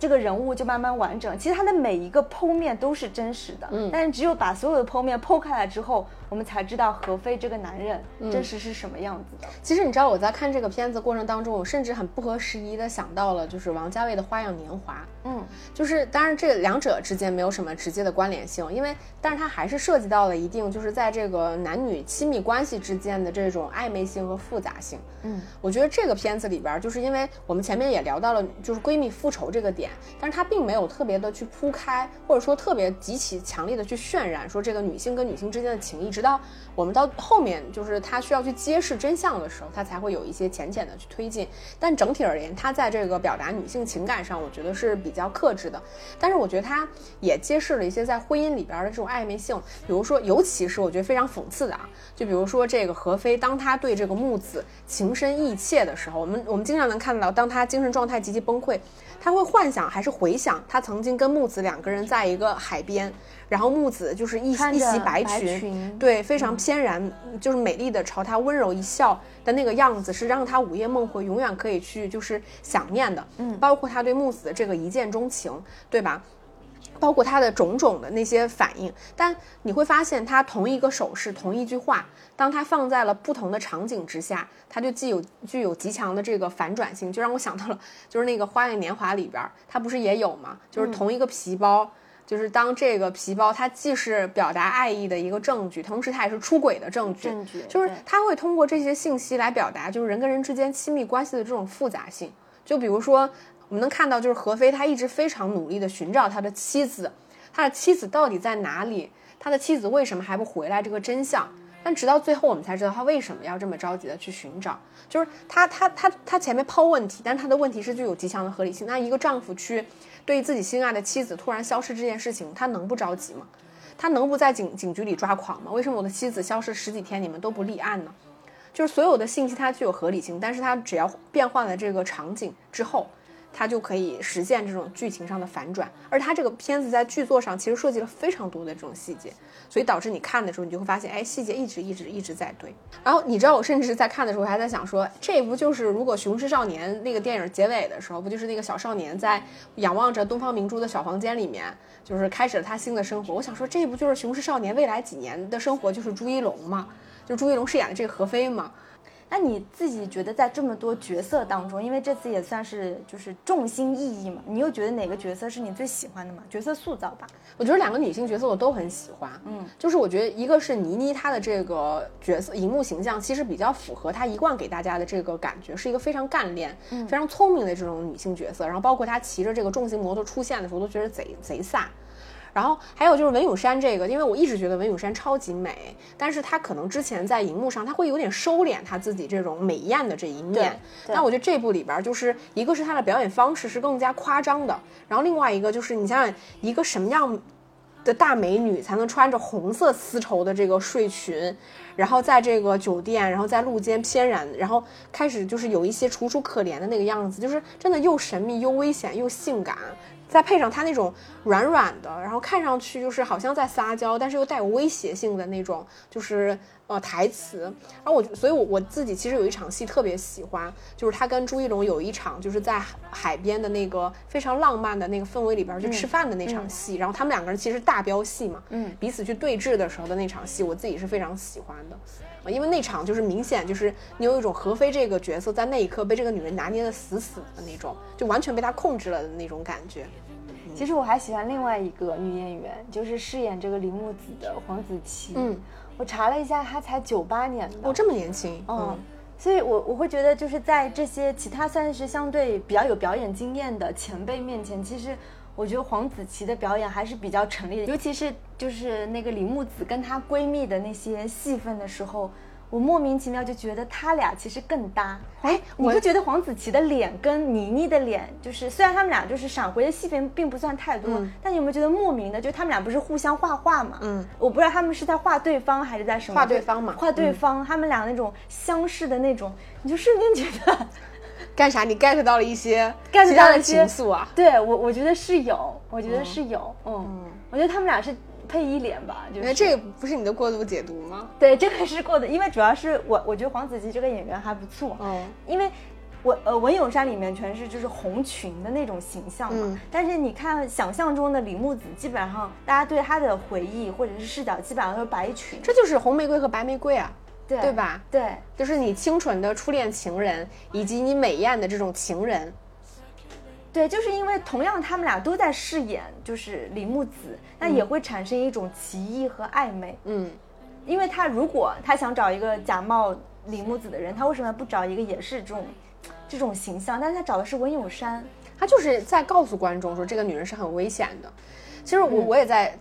这个人物就慢慢完整。其实他的每一个剖面都是真实的，嗯，但是只有把所有的剖面剖开来之后，我们才知道何非这个男人真实是什么样子的。其实你知道我在看这个片子过程当中，我甚至很不合时宜的想到了就是王家卫的《花样年华》。嗯，就是当然这两者之间没有什么直接的关联性，因为但是它还是涉及到了一定就是在这个男女亲密关系之间的这种暧昧性和复杂性。嗯，我觉得这个片子里边，就是因为我们前面也聊到了就是闺蜜复仇这个点，但是它并没有特别的去铺开，或者说特别极其强烈的去渲染说这个女性跟女性之间的情谊，直到我们到后面就是他需要去揭示真相的时候，他才会有一些浅浅的去推进。但整体而言，他在这个表达女性情感上，我觉得是比较克制的。但是我觉得他也揭示了一些在婚姻里边的这种暧昧性，比如说，尤其是我觉得非常讽刺的啊，就比如说这个何非，当他对这个木子情深意切的时候，我们我们经常能看到，当他精神状态极其崩溃，他会幻想还是回想他曾经跟木子两个人在一个海边，然后木子就是一一袭白白裙，对，非常翩然，就是美丽的朝他温柔一笑的那个样子，是让他午夜梦回永远可以去就是想念的。嗯，包括他对木子的这个一见钟情，对吧？包括他的种种的那些反应，但你会发现，他同一个手势，同一句话，当他放在了不同的场景之下，他就既有具有极强的这个反转性，就让我想到了，就是那个《花样年华》里边，他不是也有吗？就是同一个皮包。就是当这个皮包，它既是表达爱意的一个证据，同时它也是出轨的证据。证据就是对它会通过这些信息来表达，就是人跟人之间亲密关系的这种复杂性。就比如说，我们能看到，就是何非他一直非常努力的寻找他的妻子，他的妻子到底在哪里？他的妻子为什么还不回来？这个真相。但直到最后，我们才知道他为什么要这么着急的去寻找。就是他他他他前面抛问题，但他的问题是具有极强的合理性。那一个丈夫去对自己心爱的妻子突然消失这件事情，他能不着急吗？他能不在警警局里抓狂吗？为什么我的妻子消失十几天，你们都不立案呢？就是所有的信息它具有合理性，但是它只要变换了这个场景之后，它就可以实现这种剧情上的反转。而它这个片子在剧作上其实设计了非常多的这种细节，所以导致你看的时候，你就会发现，哎，细节一直一直一直在堆。然后你知道，我甚至在看的时候还在想说，这不就是如果《雄狮少年》那个电影结尾的时候，不就是那个小少年在仰望着东方明珠的小房间里面，就是开始了他新的生活？我想说，这不就是《雄狮少年》未来几年的生活，就是朱一龙吗？就朱一龙饰演的这个何非嘛。那你自己觉得在这么多角色当中，因为这次也算是就是重心意义嘛，你又觉得哪个角色是你最喜欢的吗？角色塑造吧。我觉得两个女性角色我都很喜欢，嗯，就是我觉得一个是倪妮，她的这个角色荧幕形象其实比较符合她一贯给大家的这个感觉，是一个非常干练、非常聪明的这种女性角色。然后包括她骑着这个重型摩托出现的时候，都觉得贼贼飒。然后还有就是文咏珊这个，因为我一直觉得文咏珊超级美，但是她可能之前在荧幕上，她会有点收敛她自己这种美艳的这一面。那我觉得这部里边就是一个是她的表演方式是更加夸张的，然后另外一个就是你想想一个什么样的大美女才能穿着红色丝绸的这个睡裙，然后在这个酒店，然后在路间翩然，然后开始就是有一些楚楚可怜的那个样子，就是真的又神秘又危险又性感。再配上它那种软软的，然后看上去就是好像在撒娇，但是又带有威胁性的那种，就是呃台词。然后我，所以我我自己其实有一场戏特别喜欢，就是他跟朱一龙有一场就是在海边的那个非常浪漫的那个氛围里边去吃饭的那场戏。然后他们两个人其实大飙戏嘛，嗯，彼此去对峙的时候的那场戏，我自己是非常喜欢的，因为那场就是明显就是你有一种何非这个角色在那一刻被这个女人拿捏的死死的那种，就完全被他控制了的那种感觉。其实我还喜欢另外一个女演员，就是饰演这个李木子的黄子琪。嗯，我查了一下，他才九八年的，哦，这么年轻。嗯，所以我我会觉得，就是在这些其他算是相对比较有表演经验的前辈面前，其实我觉得黄子琪的表演还是比较成立的，尤其是就是那个李木子跟她闺蜜的那些戏份的时候。我莫名其妙就觉得他俩其实更搭。哎，你不觉得黄子琪的脸跟倪妮的脸，就是虽然他们俩就是闪回的戏份并不算太多，但你有没有觉得莫名的，就他们俩不是互相画画嘛？嗯，我不知道他们是在画对方还是在什么？画对方嘛？画对方，他们俩那种相似的那种，你就瞬间觉得 干啥？你 get 到了一些 get 到了情愫啊？对我，我觉得是有，我觉得是有，嗯，我觉得他们俩是。配一脸吧，就是。这个不是你的过度解读吗？对，这个是过的，因为主要是我我觉得黄子琪这个演员还不错，嗯，因为我呃文咏珊里面全是就是红裙的那种形象嘛，但是你看想象中的李木子，基本上大家对她的回忆或者是视角基本上都是白裙，这就是红玫瑰和白玫瑰啊，对对吧？对，就是你清纯的初恋情人以及你美艳的这种情人。对，就是因为同样他们俩都在饰演就是李木子，那也会产生一种奇异和暧昧。嗯，因为他如果他想找一个假冒李木子的人，他为什么不找一个也是这种这种形象？但是他找的是文咏珊，他就是在告诉观众说这个女人是很危险的。其实我我也在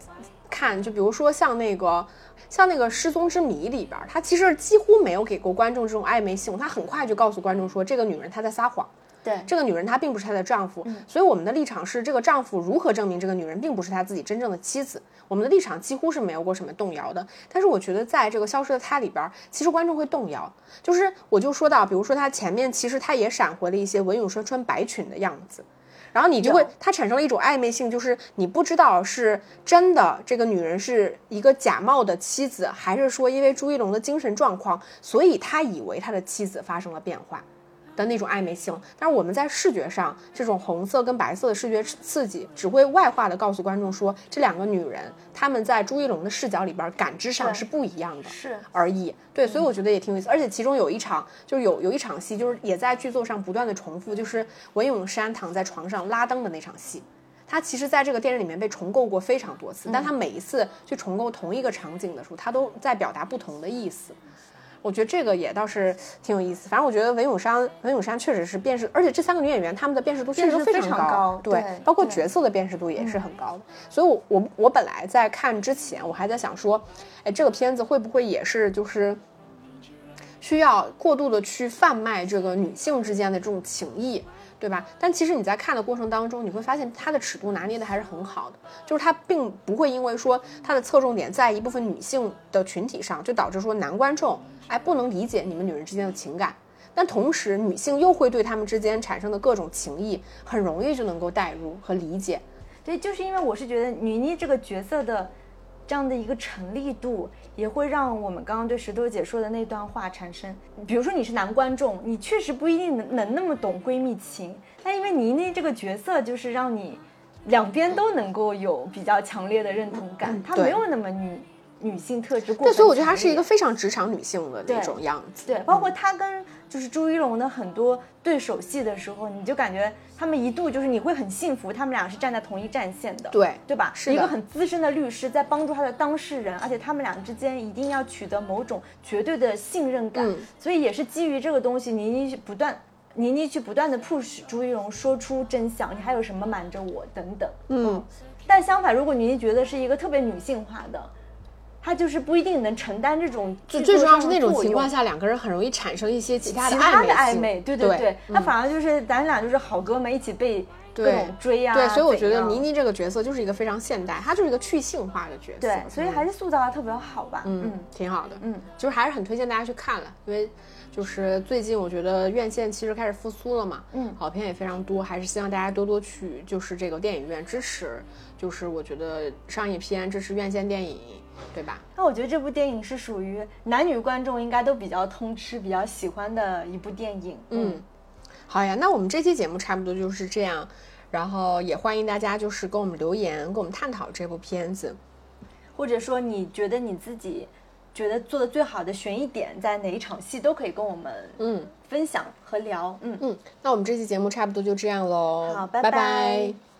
看，就比如说像那个像那个失踪之谜里边，他其实几乎没有给过观众这种暧昧性，他很快就告诉观众说这个女人她在撒谎。对这个女人，她并不是她的丈夫，所以我们的立场是，这个丈夫如何证明这个女人并不是他自己真正的妻子？我们的立场几乎是没有过什么动摇的。但是我觉得，在这个消失的她里边，其实观众会动摇。就是我就说到，比如说她前面其实她也闪回了一些文咏珊穿白裙的样子，然后你就会她产生了一种暧昧性，就是你不知道是真的这个女人是一个假冒的妻子，还是说因为朱一龙的精神状况，所以他以为他的妻子发生了变化。的那种暧昧性，但是我们在视觉上，这种红色跟白色的视觉刺激，只会外化的告诉观众说，这两个女人她们在朱一龙的视角里边感知上是不一样的，是而已。对，所以我觉得也挺有意思。而且其中有一场，就是有有一场戏，就是也在剧作上不断的重复，就是文咏珊躺在床上拉灯的那场戏，她其实在这个电影里面被重构过非常多次，但她每一次去重构同一个场景的时候，她都在表达不同的意思。我觉得这个也倒是挺有意思。反正我觉得文咏珊，文咏珊确实是辨识，而且这三个女演员她们的辨识度确实非常高对，对包括角色的辨识度也是很高的。所以我，我我本来在看之前，我还在想说，哎，这个片子会不会也是就是需要过度的去贩卖这个女性之间的这种情谊，对吧？但其实你在看的过程当中，你会发现它的尺度拿捏的还是很好的，就是它并不会因为说它的侧重点在一部分女性的群体上，就导致说男观众哎不能理解你们女人之间的情感。但同时，女性又会对他们之间产生的各种情谊，很容易就能够带入和理解。对，就是因为我是觉得倪妮这个角色的这样的一个成立度，也会让我们刚刚对石头姐说的那段话产生。比如说你是男观众，你确实不一定能能那么懂闺蜜情，但因为倪妮这个角色，就是让你两边都能够有比较强烈的认同感，她没有那么女女性特质过对，所以我觉得她是一个非常职场女性的那种样子。对，包括她跟就是朱一龙的很多对手戏的时候，你就感觉他们一度就是你会很幸福，他们俩是站在同一战线的，对对吧？是一个很资深的律师在帮助他的当事人，而且他们俩之间一定要取得某种绝对的信任感，嗯所以也是基于这个东西，倪妮去不断。倪妮去不断的 push 朱一龙说出真相，你还有什么瞒着我等等。嗯，但相反，如果倪妮觉得是一个特别女性化的，她就是不一定能承担这种就最重要是那种情况下，两个人很容易产生一些其他的暧暧昧，对对对，那反而就是咱俩就是好哥们一起被各对种追啊，对，所以我觉得倪妮这个角色就是一个非常现代，她就是一个去性化的角色。对，所以嗯。还是塑造的特别好吧，嗯嗯，挺好的，嗯，就是还是很推荐大家去看了，因为就是最近我觉得院线其实开始复苏了嘛，嗯。好片也非常多，还是希望大家多多去就是这个电影院支持，就是我觉得商业片支持院线电影，对吧？那我觉得这部电影是属于男女观众应该都比较通吃、比较喜欢的一部电影，嗯，好呀，那我们这期节目差不多就是这样，然后也欢迎大家就是跟我们留言，跟我们探讨这部片子。或者说你觉得你自己觉得做的最好的悬疑点在哪一场戏，都可以跟我们嗯分享和聊，嗯。嗯，那我们这期节目差不多就这样喽，好拜拜拜